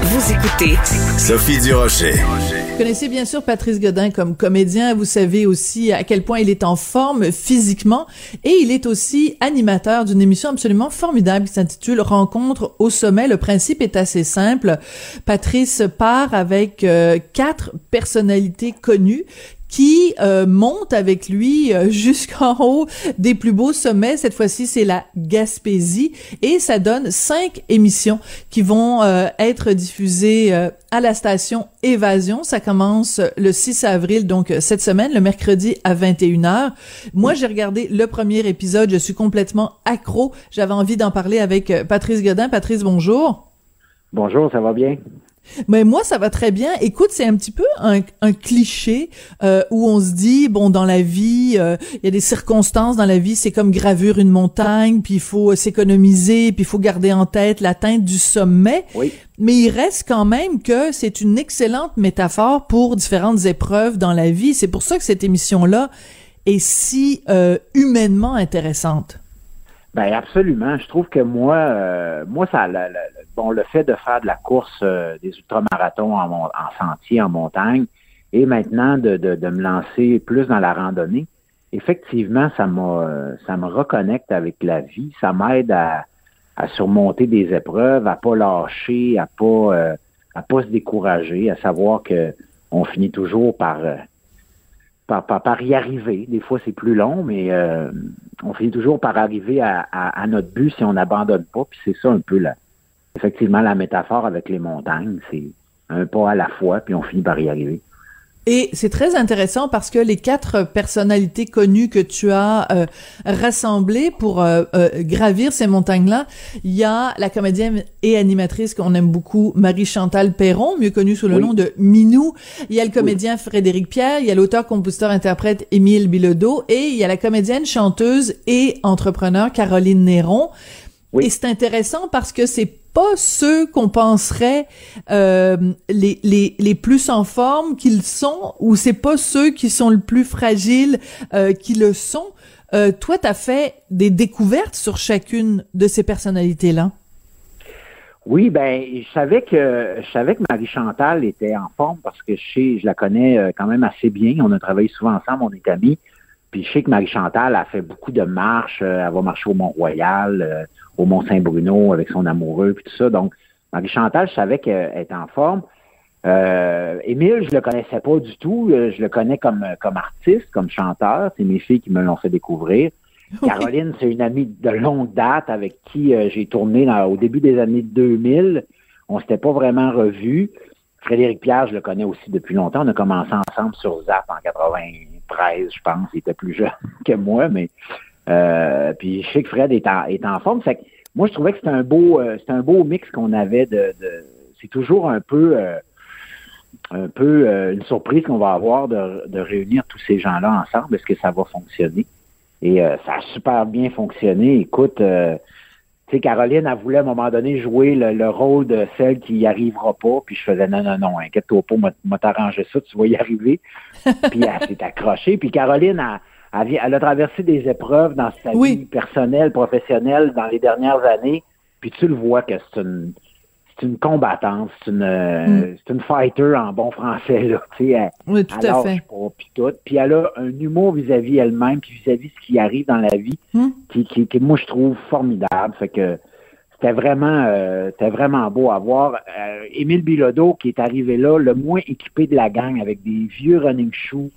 Vous écoutez Sophie Durocher. Vous connaissez bien sûr Patrice Godin comme comédien. Vous savez aussi à quel point il est en forme physiquement et il est aussi animateur d'une émission absolument formidable qui s'intitule Rencontre au sommet. Le principe est assez simple. Patrice part avec euh, quatre personnalités connues qui euh, monte avec lui euh, jusqu'en haut des plus beaux sommets. Cette fois-ci, c'est la Gaspésie et ça donne cinq émissions qui vont euh, être diffusées à la station Évasion. Ça commence le 6 avril, donc cette semaine, le mercredi à 21h. Moi, j'ai regardé le premier épisode. Je suis complètement accro. J'avais envie d'en parler avec Patrice Godin. Patrice, bonjour. Bonjour, ça va bien? Mais moi, ça va très bien. Écoute, c'est un petit peu un, un cliché euh, où on se dit, bon, dans la vie, euh, il y a des circonstances dans la vie, c'est comme gravure une montagne, puis il faut s'économiser, puis il faut garder en tête l'atteinte du sommet. Oui. Mais il reste quand même que c'est une excellente métaphore pour différentes épreuves dans la vie. C'est pour ça que cette émission-là est si euh, humainement intéressante. Ben absolument. Je trouve que moi, moi ça, le fait de faire de la course euh, des ultramarathons en, sentier, en montagne, et maintenant de, me lancer plus dans la randonnée, effectivement, ça ça me reconnecte avec la vie. Ça m'aide à, surmonter des épreuves, à pas lâcher, à pas, euh, à pas se décourager, à savoir que on finit toujours par euh, y arriver. Des fois, c'est plus long, mais on finit toujours par arriver à notre but si on n'abandonne pas. Puis c'est ça un peu la, effectivement la métaphore avec les montagnes. C'est un pas à la fois, puis on finit par y arriver. Et c'est très intéressant parce que les quatre personnalités connues que tu as euh, rassemblées pour euh, euh, gravir ces montagnes-là, il y a la comédienne et animatrice qu'on aime beaucoup, Marie-Chantal Perron, mieux connue sous le nom de Minou. Il y a le comédien Frédéric Pierre, il y a l'auteur, compositeur, interprète Émile Bilodeau et il y a la comédienne, chanteuse et entrepreneur Caroline Néron. Et c'est intéressant parce que c'est pas ceux qu'on penserait euh, les, les, les plus en forme qu'ils sont ou c'est pas ceux qui sont le plus fragiles euh, qui le sont. Euh, toi, tu as fait des découvertes sur chacune de ces personnalités-là? Oui, ben, je savais que je savais que Marie Chantal était en forme parce que je sais, je la connais quand même assez bien. On a travaillé souvent ensemble, on est amis. Puis je sais que Marie Chantal a fait beaucoup de marches. Elle va marcher au Mont-Royal au Mont-Saint-Bruno avec son amoureux, puis tout ça. Donc, Marie-Chantal, je savais qu'elle était en forme. Euh, Émile, je le connaissais pas du tout. Euh, je le connais comme, comme artiste, comme chanteur. C'est mes filles qui me l'ont fait découvrir. Caroline, c'est une amie de longue date avec qui euh, j'ai tourné au début des années 2000. On s'était pas vraiment revus. Frédéric Pierre, je le connais aussi depuis longtemps. On a commencé ensemble sur Zap en 93, je pense. Il était plus jeune que moi, mais euh, puis je sais que Fred est en, forme. Moi, je trouvais que c'était un beau, euh, un beau mix qu'on avait de, c'est toujours un peu, euh, un peu une surprise qu'on va avoir de, réunir tous ces gens-là ensemble. Est-ce que ça va fonctionner? Et ça a super bien fonctionné. Écoute, tu sais, Caroline, a voulu à un moment donné jouer le, rôle de celle qui y arrivera pas. Puis je faisais non, non, non, inquiète-toi pas, m'a t'arranger ça, tu vas y arriver. puis elle s'est accrochée. Puis Caroline, a elle, a traversé des épreuves dans sa vie personnelle, professionnelle dans les dernières années. Puis tu le vois que c'est une, c'est une combattante, c'est une, mm. c'est une fighter en bon français là. Tu sais, oui, tout à fait. puis tout. Puis elle a un humour vis-à-vis elle-même, puis vis-à-vis de ce qui arrive dans la vie, mm. qui, qui, qui, moi je trouve formidable. Fait que c'était vraiment, euh, c'était vraiment beau à voir. Euh, Émile Bilodeau qui est arrivé là, le moins équipé de la gang, avec des vieux running shoes.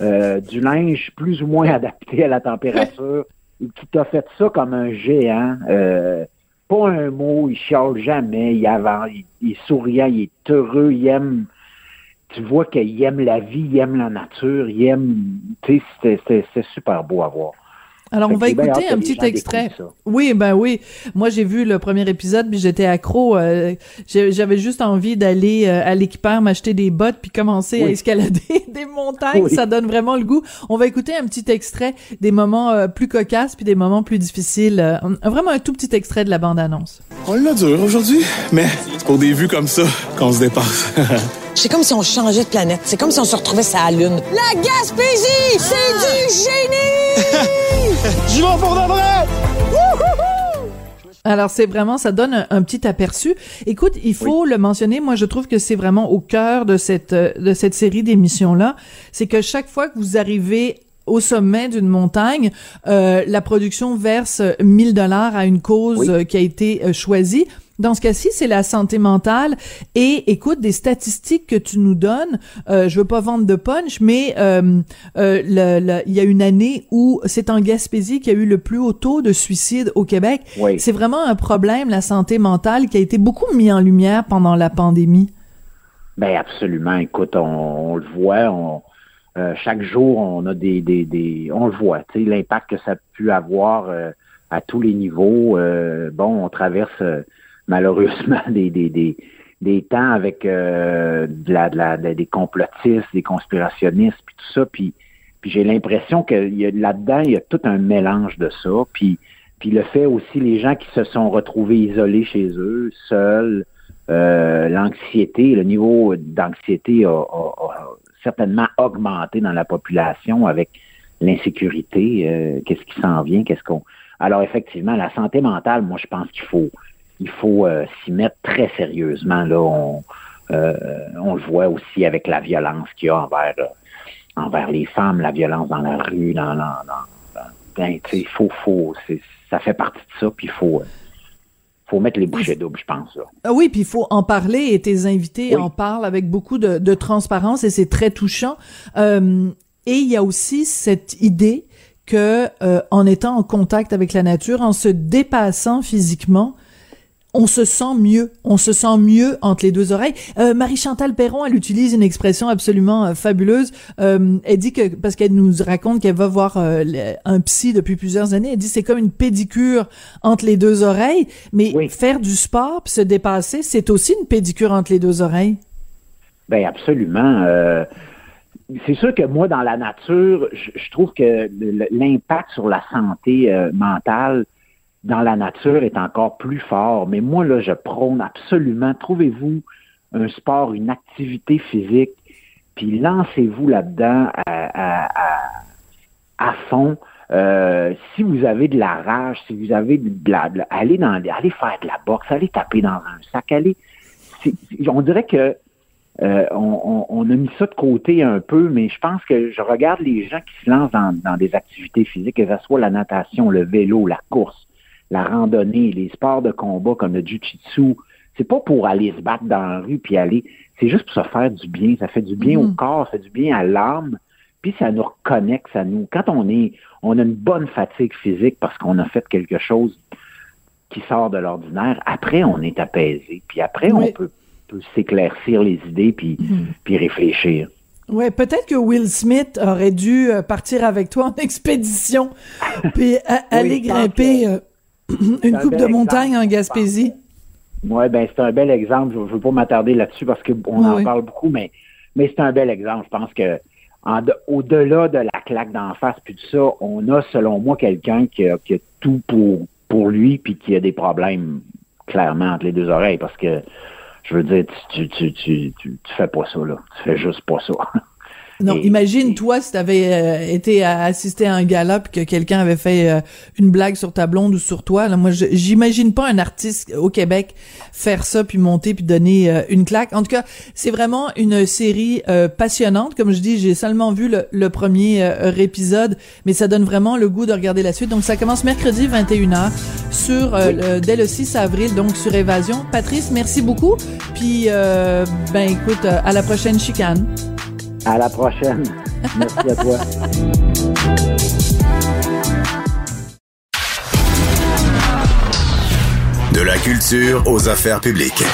Euh, du linge plus ou moins adapté à la température, qui t'a fait ça comme un géant. Euh, pas un mot, il chiale jamais, il avance, il, est souriant, il est heureux, il aime. Tu vois qu'il aime la vie, il aime la nature, il aime. Tu sais, c'est super beau à voir. Alors, on va écouter un petit extrait. Oui, ben oui. Moi, j'ai vu le premier épisode, puis j'étais accro. Euh, j'avais juste envie d'aller euh, à l'équipeur, m'acheter des bottes, puis commencer à escalader des montagnes. Ça donne vraiment le goût. On va écouter un petit extrait des moments euh, plus cocasses, puis des moments plus difficiles. vraiment un tout petit extrait de la bande-annonce. On l'a dur aujourd'hui, mais c'est pour des vues comme ça qu'on se dépasse. C'est comme si on changeait de planète. C'est comme si on se retrouvait sur la Lune. La Gaspésie, c'est du génie! Vais pour de vrai! Alors c'est vraiment, ça donne un, petit aperçu. Écoute, il faut le mentionner. Moi, je trouve que c'est vraiment au cœur de cette de cette série d'émissions là, c'est que chaque fois que vous arrivez au sommet d'une montagne, euh, la production verse 1000 dollars à une cause euh, qui a été euh, choisie. Dans ce cas-ci, c'est la santé mentale. Et écoute, des statistiques que tu nous donnes, euh, je veux pas vendre de punch, mais euh, euh, il y a une année où c'est en Gaspésie qu'il y a eu le plus haut taux de suicide au Québec. C'est vraiment un problème, la santé mentale, qui a été beaucoup mis en lumière pendant la pandémie. Ben absolument. Écoute, on, le voit, on, euh, chaque jour, on a des, des, des on le voit, tu sais, l'impact que ça a pu avoir à tous les niveaux. bon, on traverse malheureusement des, des, des, des temps avec euh, de la, de la, des complotistes, des conspirationnistes, puis tout ça. Puis, puis j'ai l'impression que là-dedans, il y a tout un mélange de ça. Puis, puis le fait aussi, les gens qui se sont retrouvés isolés chez eux, seuls, euh, l'anxiété, le niveau d'anxiété a, certainement augmenté dans la population avec l'insécurité, euh, qu'est-ce qui s'en vient, qu'est-ce qu'on... Alors effectivement, la santé mentale, moi je pense qu'il faut il faut euh, s'y mettre très sérieusement. Là, on, euh, on, le voit aussi avec la violence qu'il y a envers, euh, envers les femmes, la violence dans la rue, dans, dans, ben, faut, faut, ça fait partie de ça, puis il faut faut mettre les bouchées doubles, je pense. Ah oui, puis il faut en parler et tes invités en parlent avec beaucoup de, de transparence et c'est très touchant. et il y a aussi cette idée que en étant en contact avec la nature, en se dépassant physiquement, on se sent mieux, on se sent mieux entre les deux oreilles. Euh, Marie-Chantal Perron, elle utilise une expression absolument euh, fabuleuse. Euh, elle dit que, parce qu'elle nous raconte qu'elle va voir euh, un psy depuis plusieurs années, elle dit c'est comme une pédicure entre les deux oreilles, mais faire du sport puis se dépasser, c'est aussi une pédicure entre les deux oreilles. Ben absolument. c'est sûr que moi, dans la nature, je, trouve que l'impact sur la santé mentale dans la nature est encore plus fort. Mais moi, là, je prône absolument, trouvez-vous un sport, une activité physique, puis lancez-vous là-dedans à, à, fond. Euh, si vous avez de la rage, si vous avez de la, allez dans, allez faire de la boxe, allez taper dans un sac, allez. On dirait que euh, on, a mis ça de côté un peu, mais je pense que je regarde les gens qui se lancent dans, dans des activités physiques, que ce soit la natation, le vélo, la course, la randonnée, les sports de combat comme le jiu-jitsu, c'est pas pour aller se battre dans la rue puis aller, c'est juste pour se faire du bien. Ça fait du bien au mm. corps, ça fait du bien à l'âme, puis ça nous reconnecte, ça nous. Quand on est, on a une bonne fatigue physique parce qu'on a fait quelque chose qui sort de l'ordinaire. Après, on est apaisé, puis après, on peut, s'éclaircir les idées puis, mm. puis réfléchir. Ouais, peut-être que Will Smith aurait dû euh, partir avec toi en expédition, puis aller grimper. Une coupe de montagne en Gaspésie. Oui, ben c'est un bel exemple. Je ne veux pas m'attarder là-dessus parce qu'on en parle beaucoup, mais, mais c'est un bel exemple. Je pense que au-delà de la claque d'en face puis tout ça, on a, selon moi, quelqu'un qui a, tout pour, pour lui puis qui a des problèmes clairement entre les deux oreilles parce que je veux dire, tu, tu, tu, tu, tu fais pas ça, là. Tu fais juste pas ça. Non, imagine toi si t'avais euh, été à assister à un gala que quelqu'un avait fait euh, une blague sur ta blonde ou sur toi. Là, moi, j'imagine pas un artiste au Québec faire ça puis monter puis donner euh, une claque. En tout cas, c'est vraiment une série passionnante. Comme je dis, j'ai seulement vu le, premier épisode, mais ça donne vraiment le goût de regarder la suite. Donc, ça commence mercredi 21h sur dès le 6 avril, donc sur Évasion. Patrice, merci beaucoup. Puis, ben écoute, à la prochaine chicane. À la prochaine. Merci à toi. De la culture aux affaires publiques.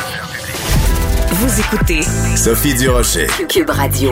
Vous écoutez Sophie Durocher. Cube Radio.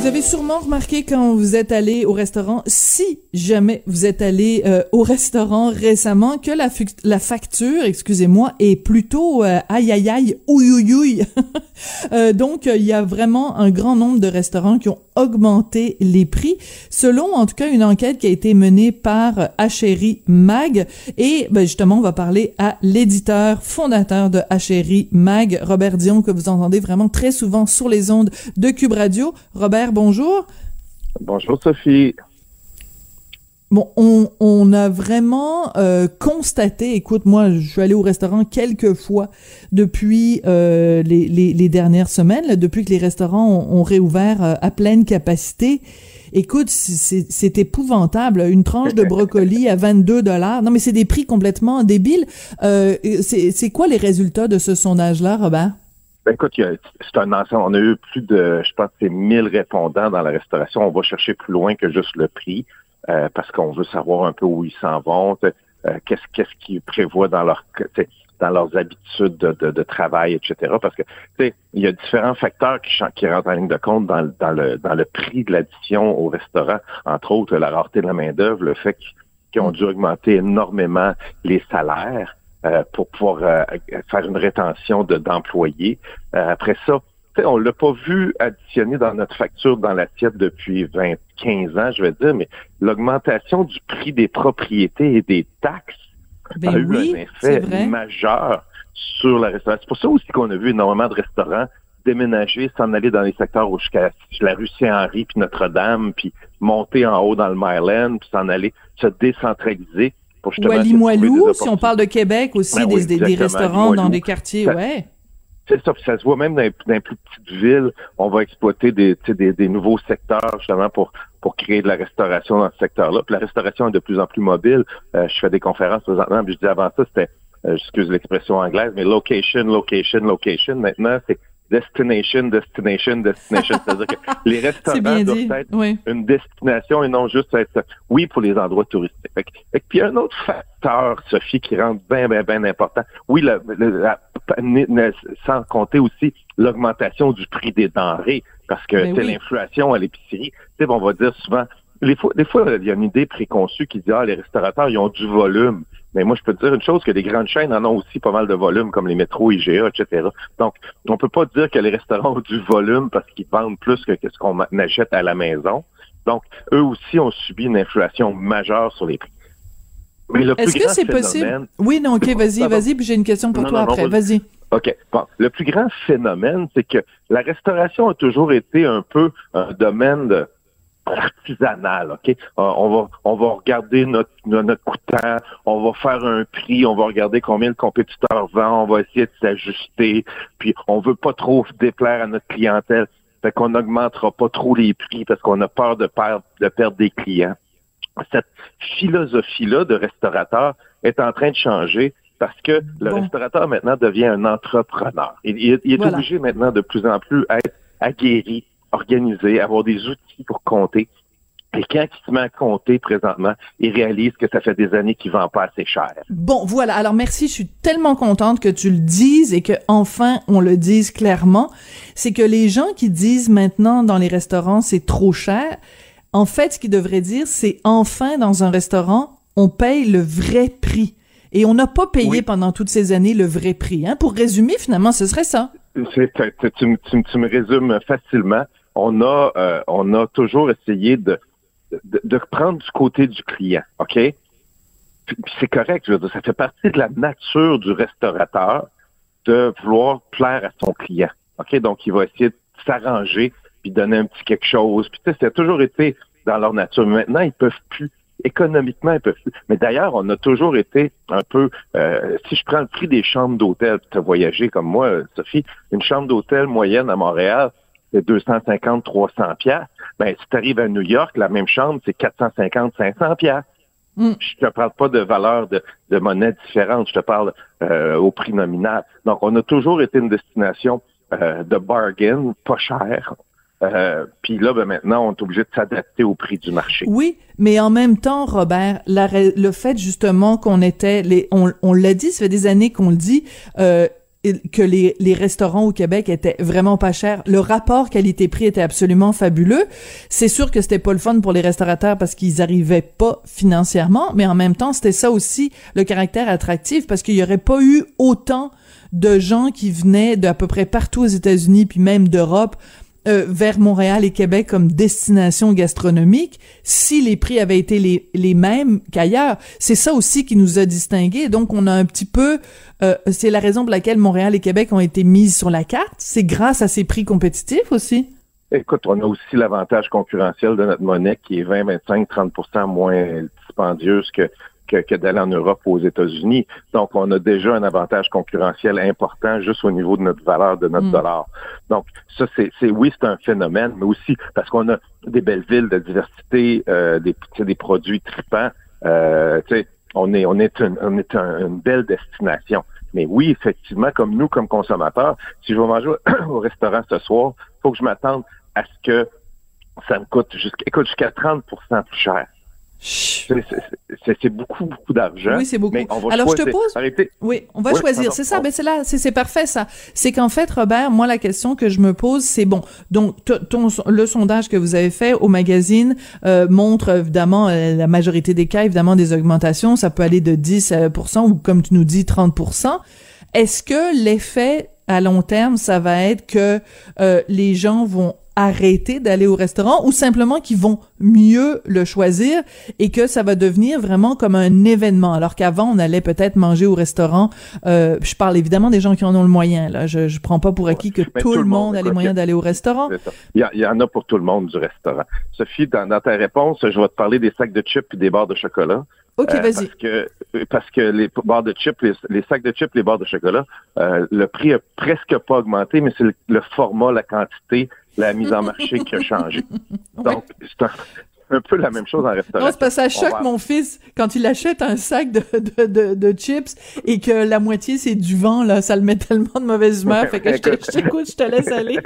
Vous avez sûrement remarqué quand vous êtes allé au restaurant, si jamais vous êtes allé euh, au restaurant récemment, que la, la facture, excusez-moi, est plutôt euh, aïe aïe aïe, ouïe ouïe ouïe. euh, donc, il y a vraiment un grand nombre de restaurants qui ont augmenté les prix, selon en tout cas une enquête qui a été menée par Achéri Mag. Et ben, justement, on va parler à l'éditeur fondateur de Achéri Mag, Robert Dion, que vous entendez vraiment très souvent sur les ondes de Cube Radio. Robert, bonjour. Bonjour Sophie. Bon, on, a vraiment euh, constaté, écoute, moi, je suis allé au restaurant quelques fois depuis euh, les, dernières semaines, depuis que les restaurants ont, réouvert euh, à pleine capacité. Écoute, c'est épouvantable. Une tranche de brocoli à 22 dollars. Non, mais c'est des prix complètement débiles. c'est quoi les résultats de ce sondage-là, Robert? Ben, écoute, c'est un ensemble. On a eu plus de, je pense, c'est 1000 répondants dans la restauration. On va chercher plus loin que juste le prix euh, parce qu'on veut savoir un peu où ils s'en vont, euh, qu'est-ce qu'est-ce qu'ils prévoient dans leur dans leurs habitudes de, travail, etc. Parce que il y a différents facteurs qui, qui rentrent en ligne de compte dans, dans le dans le prix de l'addition au restaurant, entre autres la rareté de la main d'œuvre, le fait qu'ils ont dû augmenter énormément les salaires. Euh, pour pouvoir euh, faire une rétention d'employés. Euh, après ça, on l'a pas vu additionner dans notre facture dans l'assiette depuis 20, 15 ans, je vais dire, mais l'augmentation du prix des propriétés et des taxes ben a eu un effet majeur sur la restauration. C'est pour ça aussi qu'on a vu énormément de restaurants déménager, s'en aller dans les secteurs où jusqu'à la rue Saint-Henri, puis Notre-Dame, puis monter en haut dans le Myland, puis s'en aller se décentraliser ou à Limoilou, si on parle de Québec aussi, ben des, restaurants dans des quartiers, ouais. C'est ça, ça se voit même dans les, plus petites villes, on va exploiter des, des, nouveaux secteurs justement pour pour créer de la restauration dans ce secteur-là. Puis la restauration est de plus en plus mobile. Euh, je fais des conférences présentement, puis je dis avant ça, c'était, euh, excuse l'expression anglaise, mais location, location, location. Maintenant, c'est destination, destination, destination. C'est-à-dire que les restaurants doivent être une destination et non juste être, oui, pour les endroits touristiques. Et puis, un autre facteur, Sophie, qui rend bien, bien, bien important. Oui, sans compter aussi l'augmentation du prix des denrées, parce que c'est l'inflation à l'épicerie. Tu sais, on va dire souvent, des fois, des fois, il y a une idée préconçue qui dit, ah, les restaurateurs, ils ont du volume. Mais moi, je peux te dire une chose, que les grandes chaînes en ont aussi pas mal de volume, comme les métros, IGA, etc. Donc, on peut pas dire que les restaurants ont du volume parce qu'ils vendent plus que, ce qu'on achète à la maison. Donc, eux aussi ont subi une inflation majeure sur les prix. Mais le Est-ce que c'est possible? Oui, non, OK, vas-y, vas-y, puis j'ai une question pour toi après. Vas-y. OK. Bon, le plus grand phénomène, c'est que la restauration a toujours été un peu un domaine de artisanal, OK? Euh, on va on va regarder notre notre coûtant, on va faire un prix, on va regarder combien le compétiteur vend, on va essayer de s'ajuster, puis on veut pas trop déplaire à notre clientèle, fait qu'on n'augmentera pas trop les prix parce qu'on a peur de perdre de perdre des clients. Cette philosophie-là de restaurateur est en train de changer parce que le restaurateur maintenant devient un entrepreneur. Il, est obligé maintenant de plus en plus à être aguerri organiser, avoir des outils pour compter. Et quand il se met à compter présentement, il réalise que ça fait des années qu'il vend pas assez cher. Bon, voilà. Alors merci, je suis tellement contente que tu le dises et que enfin on le dise clairement. C'est que les gens qui disent maintenant dans les restaurants c'est trop cher, en fait, ce qu'ils devraient dire, c'est enfin dans un restaurant, on paye le vrai prix. Et on n'a pas payé pendant toutes ces années le vrai prix. Hein? Pour résumer, finalement, ce serait ça. Tu, tu, me résumes facilement on a, euh, on a toujours essayé de, prendre du côté du client, OK? c'est correct, je veux dire, ça fait partie de la nature du restaurateur de vouloir plaire à son client. OK? Donc, il va essayer de s'arranger puis donner un petit quelque chose. Puis, tu sais, ça a toujours été dans leur nature. Maintenant, ils peuvent plus. Économiquement, ils peuvent plus. Mais d'ailleurs, on a toujours été un peu... Euh, si je prends le prix des chambres d'hôtel, tu as voyagé comme moi, Sophie, une chambre d'hôtel moyenne à Montréal, c'est 250, 300 pièces. Ben, si tu arrives à New York, la même chambre, c'est 450, 500 pièces. Mm. Je te parle pas de valeur de, monnaie différente, je te parle euh, au prix nominal. Donc, on a toujours été une destination euh, de bargain, pas cher. Euh, puis là, ben maintenant, on est obligé de s'adapter au prix du marché. Oui, mais en même temps, Robert, le fait justement qu'on était, les, on, on l'a dit, ça fait des années qu'on le dit, euh, que les, les, restaurants au Québec étaient vraiment pas chers. Le rapport qualité-prix était absolument fabuleux. C'est sûr que c'était pas le fun pour les restaurateurs parce qu'ils arrivaient pas financièrement, mais en même temps, c'était ça aussi le caractère attractif parce qu'il y aurait pas eu autant de gens qui venaient d'à peu près partout aux États-Unis puis même d'Europe euh, vers Montréal et Québec comme destination gastronomique si les prix avaient été les, les mêmes qu'ailleurs. C'est ça aussi qui nous a distingués. Donc, on a un petit peu... Euh, c'est la raison pour laquelle Montréal et Québec ont été mises sur la carte. C'est grâce à ces prix compétitifs aussi? Écoute, on a aussi l'avantage concurrentiel de notre monnaie qui est 20, 25, 30% moins dispendieuse que que, d'aller en Europe ou aux États-Unis. Donc, on a déjà un avantage concurrentiel important juste au niveau de notre valeur de notre mm. dollar. Donc, ça, c'est, oui, c'est un phénomène, mais aussi parce qu'on a des belles villes de diversité, euh, des, des produits tripants. Euh, on est, on est, une, on est une belle destination. Mais oui, effectivement, comme nous, comme consommateurs, si je vais manger au restaurant ce soir, il faut que je m'attende à ce que ça me coûte jusqu'à, jusqu'à 30% plus cher. C'est beaucoup, beaucoup d'argent. Oui, c'est beaucoup. Alors, je te pose. Oui, on va choisir. C'est ça. Ben, c'est là. C'est parfait, ça. C'est qu'en fait, Robert, moi, la question que je me pose, c'est bon. Donc, ton, le sondage que vous avez fait au magazine euh, montre évidemment euh, la majorité des cas, évidemment, des augmentations. Ça peut aller de 10 euh, ou, comme tu nous dis, 30% Est-ce que l'effet à long terme, ça va être que les gens vont arrêter d'aller au restaurant ou simplement qu'ils vont mieux le choisir et que ça va devenir vraiment comme un événement. Alors qu'avant on allait peut-être manger au restaurant euh, je parle évidemment des gens qui en ont le moyen là. Je je prends pas pour acquis que tout, le monde, a les moyens d'aller au restaurant. Il y, en a pour tout le monde du restaurant. Sophie dans, ta réponse je vais te parler des sacs de chips et des barres de chocolat OK, euh, vas-y. Parce que, parce que les barres de chips, les, sacs de chips, les barres de chocolat, euh, le prix a presque pas augmenté, mais c'est le, format, la quantité, la mise en marché qui a changé. Donc, un peu la même chose en restauration. Non, c'est parce que ça choque mon fils quand il achète un sac de, de, de, de, chips et que la moitié c'est du vent, là. Ça le met tellement de mauvaise humeur. fait que je t'écoute, je te laisse aller.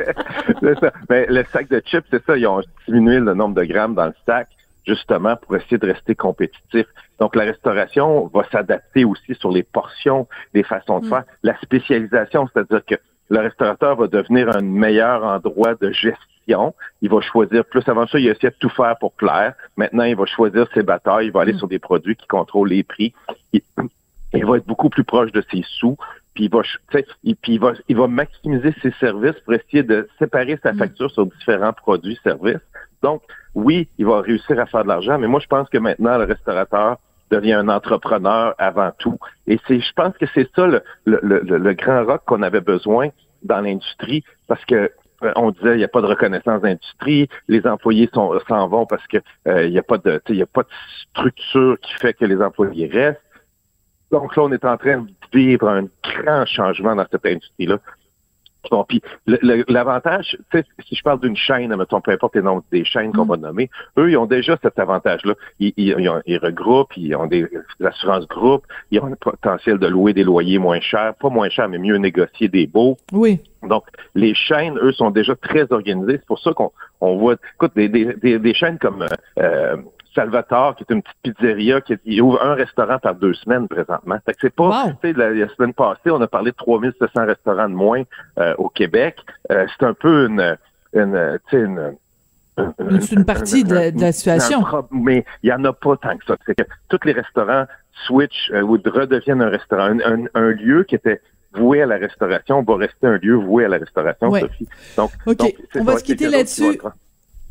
c'est ça. Ben, le sac de chips, c'est ça. Ils ont diminué le nombre de grammes dans le sac justement pour essayer de rester compétitif. Donc la restauration va s'adapter aussi sur les portions, les façons de mm. faire, la spécialisation, c'est-à-dire que le restaurateur va devenir un meilleur endroit de gestion. Il va choisir plus avant ça, il a essayé de tout faire pour plaire. Maintenant, il va choisir ses batailles, il va aller mm. sur des produits qui contrôlent les prix. Il, va être beaucoup plus proche de ses sous. Puis il va, puis il va, il va maximiser ses services pour essayer de séparer sa mm. facture sur différents produits, services. Donc, oui, il va réussir à faire de l'argent, mais moi, je pense que maintenant, le restaurateur devient un entrepreneur avant tout. Et c'est, je pense que c'est ça le, le, le, grand rock qu'on avait besoin dans l'industrie, parce que euh, on disait il n'y a pas de reconnaissance d'industrie, les employés s'en vont parce que euh, il n'y a pas de il y a pas de structure qui fait que les employés restent. Donc là, on est en train de vivre un grand changement dans cette industrie-là. Bon, puis l'avantage, si je parle d'une chaîne, mettons, peu importe les noms des chaînes qu'on mm. va nommer, eux, ils ont déjà cet avantage-là. Ils, ils, regroupent, ils ont des, assurances groupes, ils ont le potentiel de louer des loyers moins chers, pas moins chers, mais mieux négocier des baux. Oui. Donc, les chaînes, eux, sont déjà très organisées. C'est pour ça qu'on on voit, écoute, des, des, des, chaînes comme euh, Salvatore, qui est une petite pizzeria qui ouvre un restaurant par deux semaines présentement. Fait que c'est pas, tu sais, la, semaine passée, on a parlé de 3700 restaurants de moins euh, au Québec. Euh, c'est un peu une, une, tu sais, une, c'est une partie de, la, situation. mais il y en a pas tant que ça. C'est que tous les restaurants switch euh, ou redeviennent un restaurant. Un, lieu qui était voué à la restauration va rester un lieu voué à la restauration, Sophie. Donc, OK. on va se quitter là-dessus.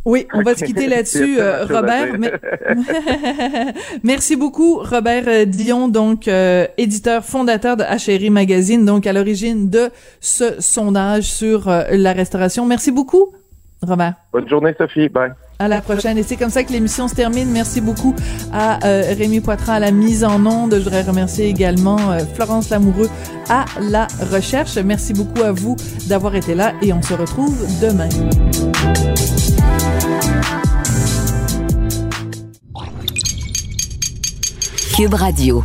Oui, on va se quitter là-dessus, euh, Robert. Merci beaucoup, Robert euh, Dion, donc euh, éditeur fondateur de HRI Magazine, donc à l'origine de ce sondage sur la restauration. Merci beaucoup, Robert. Bonne journée, Sophie. Bye. À la prochaine. Et c'est comme ça que l'émission se termine. Merci beaucoup à Rémi Poitras à la mise en onde. Je voudrais remercier également Florence Lamoureux à la recherche. Merci beaucoup à vous d'avoir été là et on se retrouve demain. Radio.